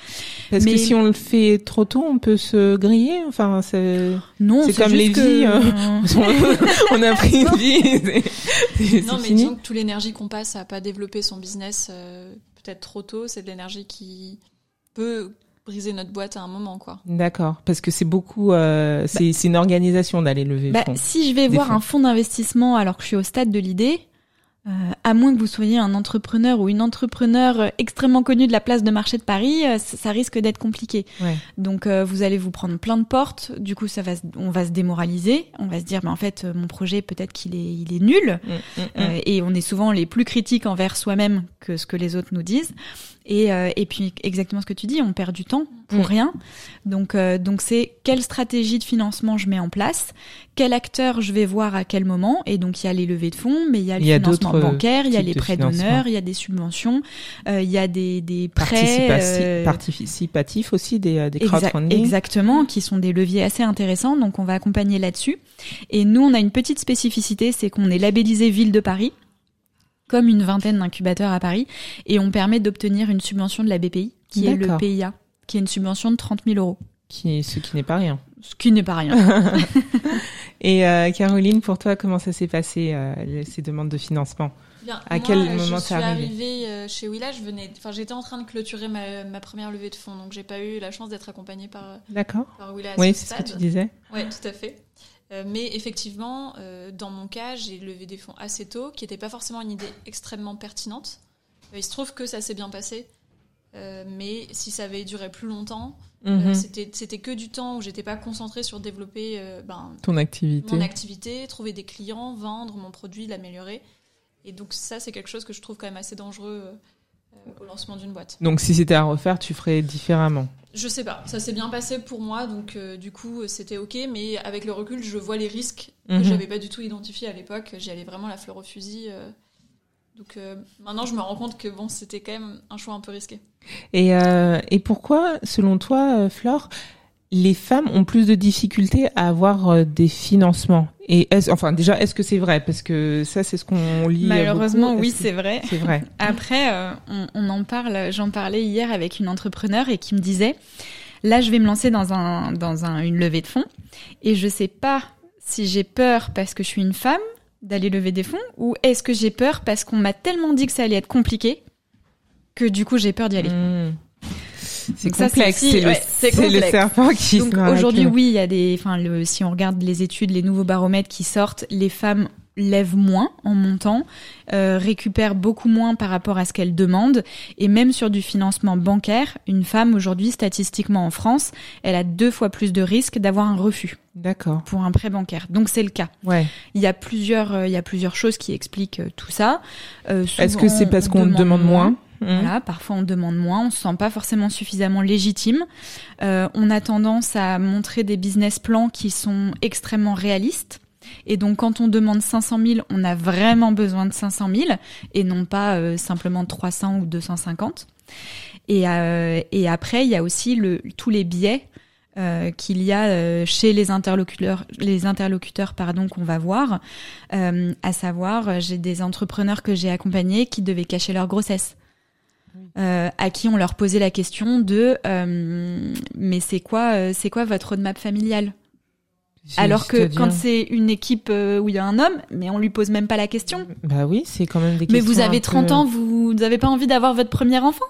Parce Mais- que si on le fait trop tôt, on peut se griller. Enfin, c'est Non, C'est comme juste les vies, que- euh, on a pris une vie. c'est- c'est Non, mais fini. disons que toute l'énergie qu'on passe à pas développer son business euh, peut-être trop tôt, c'est de l'énergie qui peut briser notre boîte à un moment, quoi. D'accord, parce que c'est beaucoup, euh, c'est c'est une organisation d'aller lever Bah, fonds. si je vais voir fonds. un fonds d'investissement alors que je suis au stade de l'idée, Euh, à moins que vous soyez un entrepreneur ou une entrepreneur euh, extrêmement connue de la place de marché de Paris, euh, ça, ça risque d'être compliqué. Ouais. Donc euh, vous allez vous prendre plein de portes. Du coup, ça va, se- on va se démoraliser. On va se dire, mais en fait, euh, mon projet peut-être qu'il est, il est nul. Mm, mm, mm. Euh, et on est souvent les plus critiques envers soi-même que ce que les autres nous disent. Et, euh, et puis exactement ce que tu dis, on perd du temps pour Mm. rien. Donc euh, donc c'est quelle stratégie de financement je mets en place, quel acteur je vais voir à quel moment. Et donc il y a les levées de fonds, mais il y a le Il y a financement bancaire, il y a les prêts d'honneur, il y a des subventions, euh, il y a des des prêts. Euh, participatif aussi des, euh, des Exa- crowdfunding. exactement, qui sont des leviers assez intéressants, donc on va accompagner là-dessus. Et nous, on a une petite spécificité, c'est qu'on est labellisé Ville de Paris, comme une vingtaine d'incubateurs à Paris, et on permet d'obtenir une subvention de la BPI, qui est le D'accord. PIA, qui est une subvention de 30 000 euros, Qui, ce qui n'est pas rien. ce qui n'est pas rien. Et euh, Caroline, pour toi, comment ça s'est passé, euh, ces demandes de financement? Bien. À Moi, quel moment je c'est suis arrivé arrivée? euh, chez Willa, je venais, enfin j'étais en train de clôturer ma, ma première levée de fonds, donc j'ai pas eu la chance d'être accompagnée par, D'accord. par Willa à Oui, ce c'est ce que tu disais. Oui, tout à fait. Euh, mais effectivement, euh, dans mon cas, j'ai levé des fonds assez tôt, qui n'était pas forcément une idée extrêmement pertinente. Euh, il se trouve que ça s'est bien passé, mais si ça avait duré plus longtemps, Mhm. c'était que du temps où j'étais pas concentrée sur développer ben, Ton activité. mon activité, trouver des clients, vendre mon produit, l'améliorer. Et donc ça, c'est quelque chose que je trouve quand même assez dangereux au lancement d'une boîte. Donc, si c'était à refaire, tu ferais différemment. Je sais pas, ça s'est bien passé pour moi, donc euh, du coup euh, c'était ok, mais avec le recul, je vois les risques Mhm. que j'avais pas du tout identifiés à l'époque. J'y allais vraiment la fleur au fusil. euh. donc euh, maintenant, je me rends compte que bon, c'était quand même un choix un peu risqué. Et, euh, et pourquoi, selon toi, euh, Flore, les femmes ont plus de difficultés à avoir euh, des financements Et est enfin, déjà, est-ce que c'est vrai? Parce que ça, c'est ce qu'on lit. Malheureusement, beaucoup. oui, c'est vrai. C'est vrai? Après, euh, on, on en parle. J'en parlais hier avec une entrepreneur et qui me disait là, je vais me lancer dans un dans un, une levée de fonds et je sais pas si j'ai peur parce que je suis une femme d'aller lever des fonds ou est-ce que j'ai peur parce qu'on m'a tellement dit que ça allait être compliqué que du coup j'ai peur d'y aller. Mmh. C'est complexe. C'est le, ouais, le serpent qui Donc aujourd'hui, oui, il y a des, enfin, si on regarde les études, les nouveaux baromètres qui sortent, les femmes lèvent moins en montant, euh, récupèrent beaucoup moins par rapport à ce qu'elles demandent, et même sur du financement bancaire, une femme aujourd'hui, statistiquement en France, elle a deux fois plus de risques d'avoir un refus D'accord. pour un prêt bancaire. Donc c'est le cas. Ouais. Il y a plusieurs, euh, il y a plusieurs choses qui expliquent euh, tout ça. Est-ce que c'est parce on qu'on demande moins Mmh. voilà, parfois on demande moins, on se sent pas forcément suffisamment légitime. Euh, on a tendance à montrer des business plans qui sont extrêmement réalistes. Et donc quand on demande 500 000, on a vraiment besoin de 500 000 et non pas euh, simplement 300 ou 250. Et, euh, et après, il y a aussi le, tous les biais euh, qu'il y a euh, chez les interlocuteurs, les interlocuteurs pardon qu'on va voir, euh, à savoir j'ai des entrepreneurs que j'ai accompagnés qui devaient cacher leur grossesse euh, à qui on leur posait la question de euh, mais c'est quoi euh, c'est quoi votre roadmap familial C'est- alors que quand c'est une équipe où il y a un homme mais on lui pose même pas la question. Bah oui, c'est quand même des mais vous avez un 30 peu- ans vous n'avez pas envie d'avoir votre premier enfant?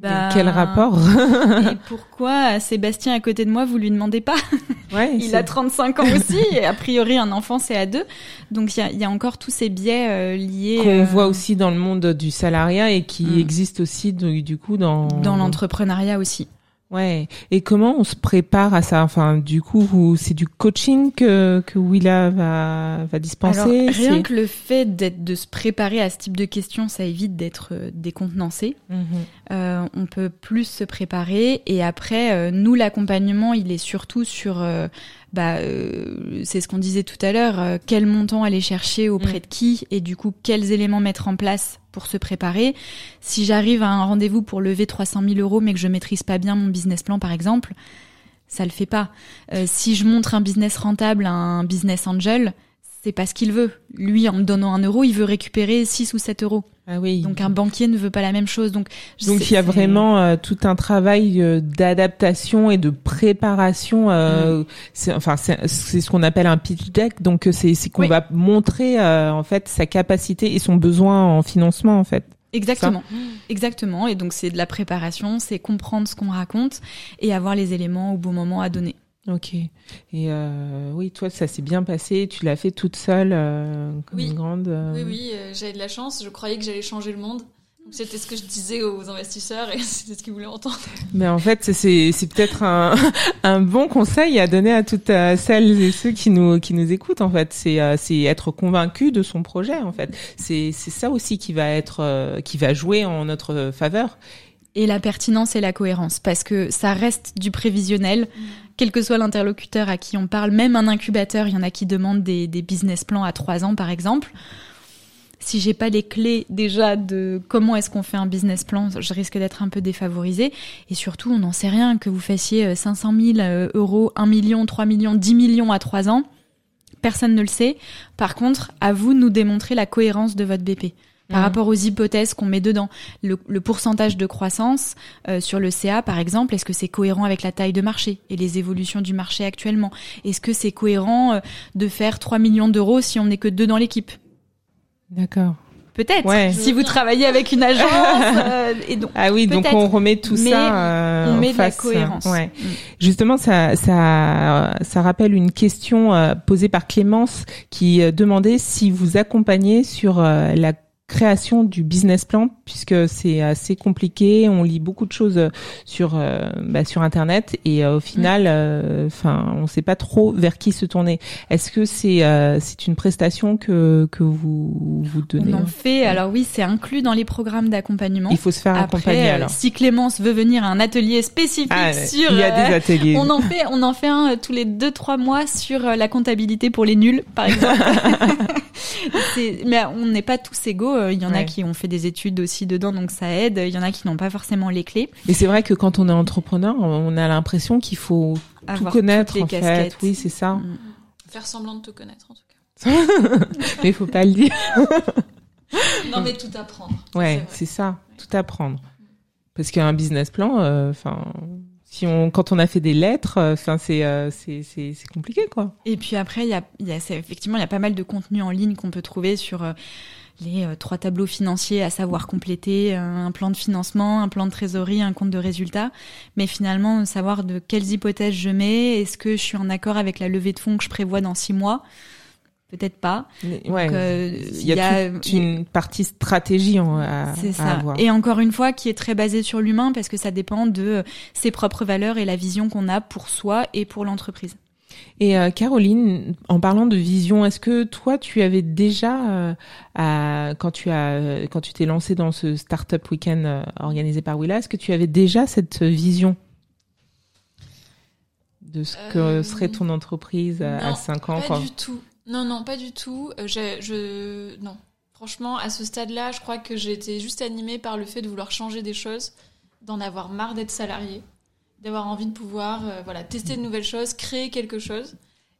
Bah, Quel rapport et pourquoi Sébastien à côté de moi vous lui demandez pas Ouais. il a 35 ans aussi et a priori un enfant c'est à deux donc il y a, il y a encore tous ces biais euh, liés qu'on euh, voit aussi dans le monde du salariat et qui Mm. existe aussi du, du coup dans dans l'entrepreneuriat aussi Ouais. Et comment on se prépare à ça? Enfin, du coup, c'est du coaching que que Willa va va dispenser? Alors, rien que le fait d'être, de se préparer à ce type de questions, ça évite d'être euh, décontenancé. Mhm. Euh, on peut plus se préparer. Et après, euh, nous, l'accompagnement, il est surtout sur, euh, bah, c'est ce qu'on disait tout à l'heure, quel montant aller chercher auprès Mm. de qui, et du coup, quels éléments mettre en place pour se préparer. Si j'arrive à un rendez-vous pour lever 300 000 euros, mais que je maîtrise pas bien mon business plan, par exemple, ça le fait pas. Si je montre un business rentable à un business angel, c'est pas ce qu'il veut. Lui, en me donnant un euro, il veut récupérer 6 ou 7 euros. Ah oui. Donc un banquier ne veut pas la même chose. Donc Donc il y a vraiment euh, tout un travail euh, d'adaptation et de préparation. euh, c'est, enfin, c'est, ce qu'on appelle un pitch deck. Donc euh, c'est, c'est qu'on Oui. va montrer euh, en fait sa capacité et son besoin en financement en fait. Exactement, exactement. Et donc c'est de la préparation, c'est comprendre ce qu'on raconte et avoir les éléments au bon moment à donner. Ok. Et euh, oui, toi, ça s'est bien passé. Tu l'as fait toute seule, euh, comme Oui. une grande. euh, Oui, oui, euh, j'avais de la chance. Je croyais que j'allais changer le monde. Donc, C'était ce que je disais aux investisseurs et c'était ce qu'ils voulaient entendre. Mais en fait, c'est c'est peut-être un, un bon conseil à donner à toutes euh, celles et ceux qui nous qui nous écoutent. En fait, c'est euh, c'est être convaincu de son projet. En fait, c'est c'est ça aussi qui va être euh, qui va jouer en notre faveur. Et la pertinence et la cohérence, parce que ça reste du prévisionnel, quel que soit l'interlocuteur à qui on parle, même un incubateur, il y en a qui demandent des, business plans à trois ans, par exemple. Si j'ai pas les clés déjà de comment est-ce qu'on fait un business plan, je risque d'être un peu défavorisée. Et surtout, on n'en sait rien que vous fassiez euh, 500 000 euh, euros, 1 million, 3 millions, 10 millions à trois ans. Personne ne le sait. Par contre, à vous de nous démontrer la cohérence de votre BP par Mhm. rapport aux hypothèses qu'on met dedans. Le, le pourcentage de croissance euh, sur le CA, par exemple, est-ce que c'est cohérent avec la taille de marché et les évolutions du marché actuellement? Est-ce que c'est cohérent euh, de faire 3 millions d'euros si on n'est que deux dans l'équipe? D'accord. Peut-être. Ouais. Si vous travaillez avec une agence. euh, et donc, Ah oui, donc on remet tout Mais ça. euh, on en met de la face. cohérence. Ouais. Mm. Justement, ça, ça, ça rappelle une question euh, posée par Clémence qui euh, demandait si vous accompagnez sur euh, la création du business plan puisque c'est assez compliqué on lit beaucoup de choses euh, sur euh, bah, sur internet et euh, au final enfin on sait pas trop vers qui se tourner est-ce que c'est euh, c'est une prestation que que vous vous donnez On en fait. Alors oui, c'est inclus dans les programmes d'accompagnement. il faut se faire accompagner Après, euh, alors si Clémence veut venir à un atelier spécifique Ah, sur, il y a des ateliers on en fait, on en fait un tous les deux trois mois sur la comptabilité pour les nuls, par exemple. Mais on n'est pas tous égaux. Euh, Il y en a qui ont fait des études aussi dedans, donc ça aide. Il y en a qui n'ont pas forcément les clés. Et c'est vrai que quand on est entrepreneur, on a l'impression qu'il faut tout Avoir connaître toutes les en casquettes. fait. Oui, c'est ça. Mm. Faire semblant de te connaître, en tout cas. Mais il faut pas le dire. Non, mais tout apprendre. Ouais, c'est ça. Tout apprendre. Parce qu'un business plan, euh, enfin, si on, quand on a fait des lettres, euh, enfin, c'est, euh, c'est, c'est, c'est compliqué, quoi. Et puis après, il y a, y effectivement, il y a pas mal de contenu en ligne qu'on peut trouver sur euh, les euh, trois tableaux financiers à savoir compléter, euh, un plan de financement, un plan de trésorerie, un compte de résultat. Mais finalement, savoir de quelles hypothèses je mets, est-ce que je suis en accord avec la levée de fonds que je prévois dans six mois? Peut-être pas. Ouais. Euh, il y a, toute une partie stratégie en- à, C'est à ça. avoir. Et encore une fois, qui est très basée sur l'humain parce que ça dépend de ses propres valeurs et la vision qu'on a pour soi et pour l'entreprise. Et euh, Caroline, en parlant de vision, est-ce que toi, tu avais déjà, euh, à- quand tu as, euh, quand tu t'es lancé dans ce startup week-end euh, organisé par Willa, est-ce que tu avais déjà cette vision de ce que serait ton entreprise à, non, 5 ans Pas quoi. du tout. Non, non, pas du tout. Je, non. Franchement, à ce stade-là, je crois que j'ai été juste animée par le fait de vouloir changer des choses, d'en avoir marre d'être salarié, d'avoir envie de pouvoir euh, voilà, tester de nouvelles choses, créer quelque chose.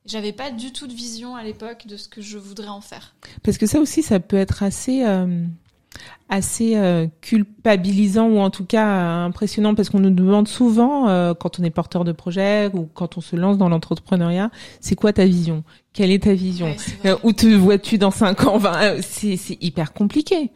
J'avais pas du tout de vision à l'époque de ce que je voudrais en faire. Parce que ça aussi, ça peut être assez, euh, assez euh, culpabilisant ou en tout cas impressionnant parce qu'on nous demande souvent quand on est porteur de projet ou quand on se lance dans l'entrepreneuriat, c'est quoi ta vision? Quelle est ta vision? Ouais, Où te vois-tu dans cinq ans? Enfin, c'est, c'est hyper compliqué.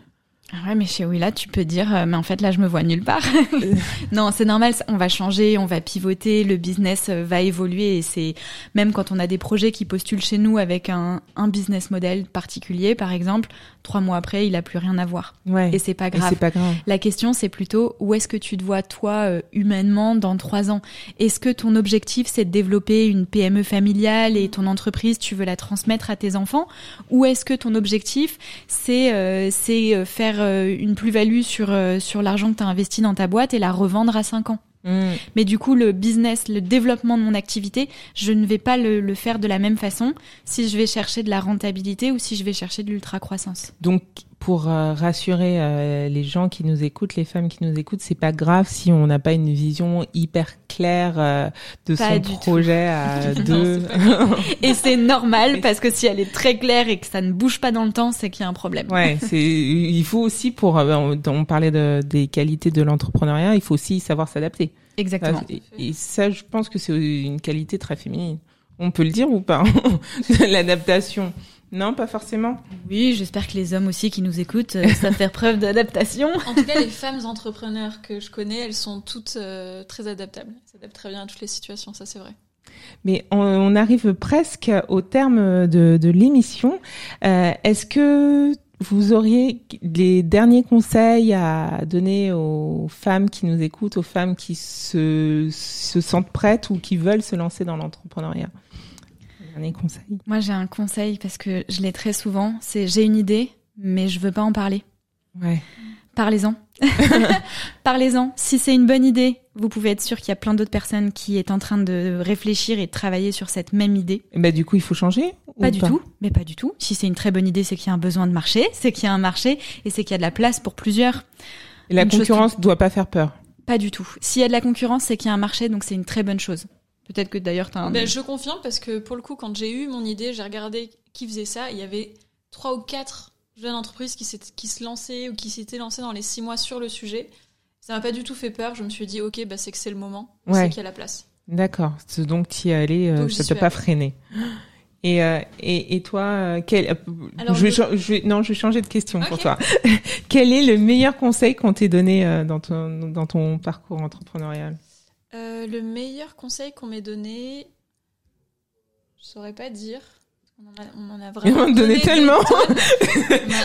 Ah ouais, mais chez Willa, tu peux dire, euh, mais en fait là, je me vois nulle part. non, c'est normal. On va changer, on va pivoter, le business euh, va évoluer. Et c'est même quand on a des projets qui postulent chez nous avec un, un business model particulier, par exemple, trois mois après, il a plus rien à voir. Ouais. Et c'est pas grave. c'est pas grave. La question, c'est plutôt où est-ce que tu te vois toi euh, humainement dans trois ans? Est-ce que ton objectif, c'est de développer une PME familiale et ton entreprise, tu veux la transmettre à tes enfants? Ou est-ce que ton objectif, c'est euh, c'est euh, faire euh, une plus-value sur euh, sur l'argent que tu as investi dans ta boîte et la revendre à cinq ans? Mm. mais du coup, le business, le développement de mon activité, je ne vais pas le, le faire de la même façon si je vais chercher de la rentabilité ou si je vais chercher de l'ultra-croissance. Donc, pour euh, rassurer euh, les gens qui nous écoutent, les femmes qui nous écoutent, c'est pas grave si on n'a pas une vision hyper claire euh, de Pas son tout. projet à deux. Et c'est normal parce que si elle est très claire et que ça ne bouge pas dans le temps, c'est qu'il y a un problème. Ouais, c'est il faut aussi pour on, on parlait de, des qualités de l'entrepreneuriat, il faut aussi savoir s'adapter. Exactement. Et, et ça, je pense que c'est une qualité très féminine. On peut le dire ou pas L'adaptation. Non, pas forcément. Oui, j'espère que les hommes aussi qui nous écoutent euh, savent faire preuve d'adaptation. En tout cas, les femmes entrepreneurs que je connais, elles sont toutes euh, très adaptables. Elles s'adaptent très bien à toutes les situations, ça c'est vrai. Mais on, arrive presque au terme de, de l'émission. Euh, Est-ce que vous auriez les derniers conseils à donner aux femmes qui nous écoutent, aux femmes qui se, se sentent prêtes ou qui veulent se lancer dans l'entrepreneuriat? Dernier conseil. Moi, j'ai un conseil parce que je l'ai très souvent. C'est j'ai une idée, mais je veux pas en parler. Ouais. Parlez-en. Parlez-en. Si c'est une bonne idée, vous pouvez être sûr qu'il y a plein d'autres personnes qui est en train de réfléchir et de travailler sur cette même idée. Et bah, du coup, il faut changer Pas du tout, mais pas du tout. Si c'est une très bonne idée, c'est qu'il y a un besoin de marché, c'est qu'il y a un marché et c'est qu'il y a de la place pour plusieurs. Et la concurrence ne doit pas faire peur. Pas du tout. S'il y a de la concurrence, c'est qu'il y a un marché, donc c'est une très bonne chose. Peut-être que d'ailleurs tu as un... Ben, je confirme parce que pour le coup, quand j'ai eu mon idée, j'ai regardé qui faisait ça. Il y avait trois ou quatre jeunes entreprises qui, qui se lançaient ou qui s'étaient lancées dans les six mois sur le sujet. Ça m'a pas du tout fait peur. Je me suis dit, ok, bah, c'est que c'est le moment. C'est qu'il y a la place. D'accord. Donc, tu y es allé, euh, ça t'a pas freiné. Et, euh, et, et, toi, euh, quel, Alors, je, vais, je... vais, non, je vais changer de question pour toi. quel est le meilleur conseil qu'on t'ait donné dans, ton, dans ton parcours entrepreneurial? Le meilleur conseil qu'on m'ait donné, je saurais pas dire. On en a, on en a vraiment donné, tellement.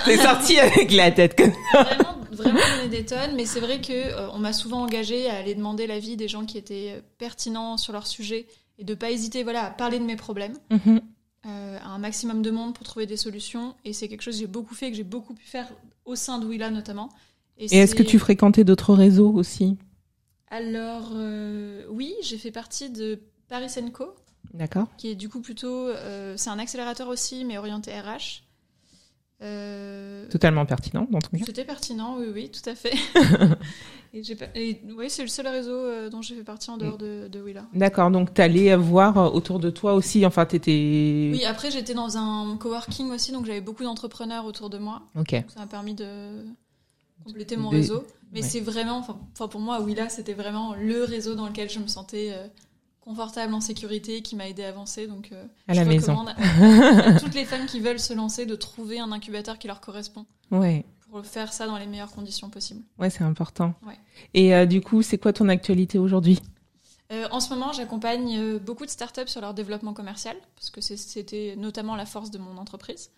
C'est sorti avec la tête. vraiment, vraiment donné des tonnes, mais c'est vrai que euh, on m'a souvent engagé à aller demander l'avis des gens qui étaient euh, pertinents sur leur sujet et de pas hésiter, voilà, à parler de mes problèmes. Mm-hmm. Euh, à un maximum de monde pour trouver des solutions. Et c'est quelque chose que j'ai beaucoup fait, que j'ai beaucoup pu faire au sein de Willa notamment. Et, et est-ce que tu fréquentais d'autres réseaux aussi? Alors, oui, j'ai fait partie de Paris Co. D'accord. Qui est du coup plutôt. Euh, c'est un accélérateur aussi, mais orienté RH. Euh, Totalement pertinent dans ton cas. C'était pertinent, oui, oui, tout à fait. et, oui, c'est le seul réseau euh, dont j'ai fait partie en dehors de, de Willa. D'accord, donc tu allais voir autour de toi aussi, enfin tu étais... Oui, après j'étais dans un coworking aussi, donc j'avais beaucoup d'entrepreneurs autour de moi. Ok. ça m'a permis de compléter mon réseau. Mais c'est vraiment, enfin pour moi, Willa, c'était vraiment le réseau dans lequel je me sentais confortable, en sécurité, qui m'a aidé à avancer. Donc, euh, à la maison. à toutes les femmes qui veulent se lancer de trouver un incubateur qui leur correspond. Ouais. Pour faire ça dans les meilleures conditions possibles. Ouais, c'est important. Ouais. Et euh, du coup, c'est quoi ton actualité aujourd'hui? Euh, en ce moment, j'accompagne beaucoup de startups sur leur développement commercial, parce que c'était notamment la force de mon entreprise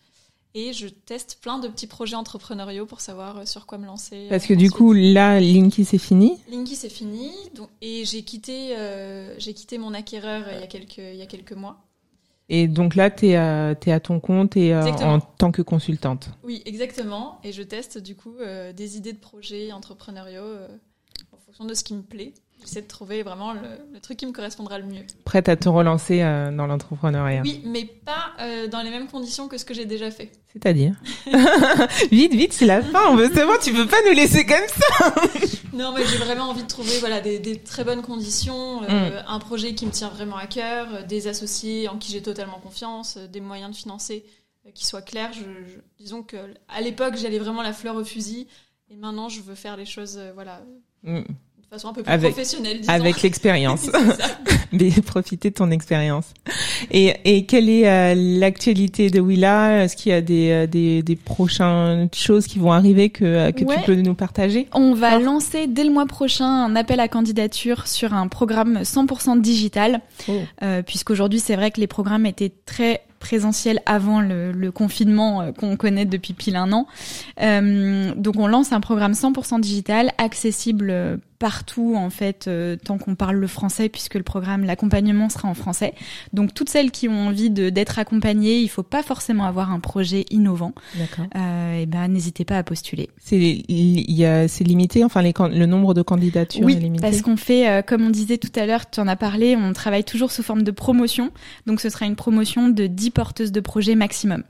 et je teste plein de petits projets entrepreneuriaux pour savoir euh, sur quoi me lancer. Parce que du coup, là, Linky, c'est fini Linky, c'est fini. Donc, et j'ai quitté, euh, j'ai quitté mon acquéreur il y, a quelques, il y a quelques mois. Et donc là, tu es, à ton compte et euh, en tant que consultante. Oui, exactement. Et je teste du coup des idées de projets entrepreneuriaux en fonction de ce qui me plaît. J'essaie de trouver vraiment le, truc qui me correspondra le mieux. Prête à te relancer dans l'entrepreneuriat Oui, mais pas dans les mêmes conditions que ce que j'ai déjà fait. C'est-à-dire Vite, vite, c'est la fin. On veut savoir, tu peux pas nous laisser comme ça. non, mais j'ai vraiment envie de trouver voilà des, des très bonnes conditions, euh, mm. un projet qui me tient vraiment à cœur, euh, des associés en qui j'ai totalement confiance, euh, des moyens de financer qui soient clairs. Je, disons que à l'époque, j'allais vraiment la fleur au fusil, et maintenant, je veux faire les choses, voilà. Mm façon un peu plus avec, professionnelle. Disons. Avec l'expérience. Mais profiter de ton expérience. Et, et quelle est euh, l'actualité de Willa? Est-ce qu'il y a des, euh, des, des, prochaines choses qui vont arriver que, euh, que tu peux nous partager? On va lancer dès le mois prochain un appel à candidature sur un programme 100% digital. Oh. Euh, Puisqu'aujourd'hui, c'est vrai que les programmes étaient très présentiel avant le, le confinement euh, qu'on connaît depuis pile un an. Euh, donc on lance un programme 100% digital, accessible euh, partout en fait, euh, tant qu'on parle le français, puisque le programme, l'accompagnement sera en français. Donc toutes celles qui ont envie d'être accompagnées, il faut pas forcément avoir un projet innovant. D'accord. Euh, et ben n'hésitez pas à postuler. C'est limité, enfin les, le nombre de candidatures oui, est limité? parce qu'on fait, comme on disait tout à l'heure, tu en as parlé, on travaille toujours sous forme de promotion. Donc ce sera une promotion de 10 porteuses de projets maximum.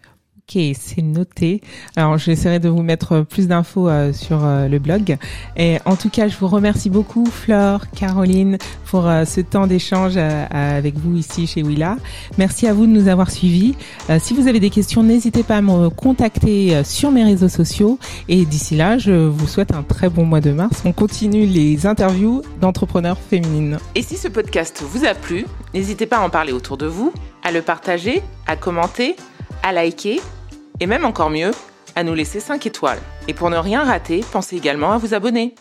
Ok, c'est noté. Alors, j'essaierai de vous mettre plus d'infos euh, sur euh, le blog. Et en tout cas, je vous remercie beaucoup, Flore, Caroline, pour euh, ce temps d'échange avec vous ici chez Willa. Merci à vous de nous avoir suivis. si vous avez des questions, n'hésitez pas à me contacter sur mes réseaux sociaux. Et d'ici là, je vous souhaite un très bon mois de mars. On continue les interviews d'entrepreneurs féminines. Et si ce podcast vous a plu, n'hésitez pas à en parler autour de vous, à le partager, à commenter à liker et même encore mieux, à nous laisser 5 étoiles. Et pour ne rien rater, pensez également à vous abonner.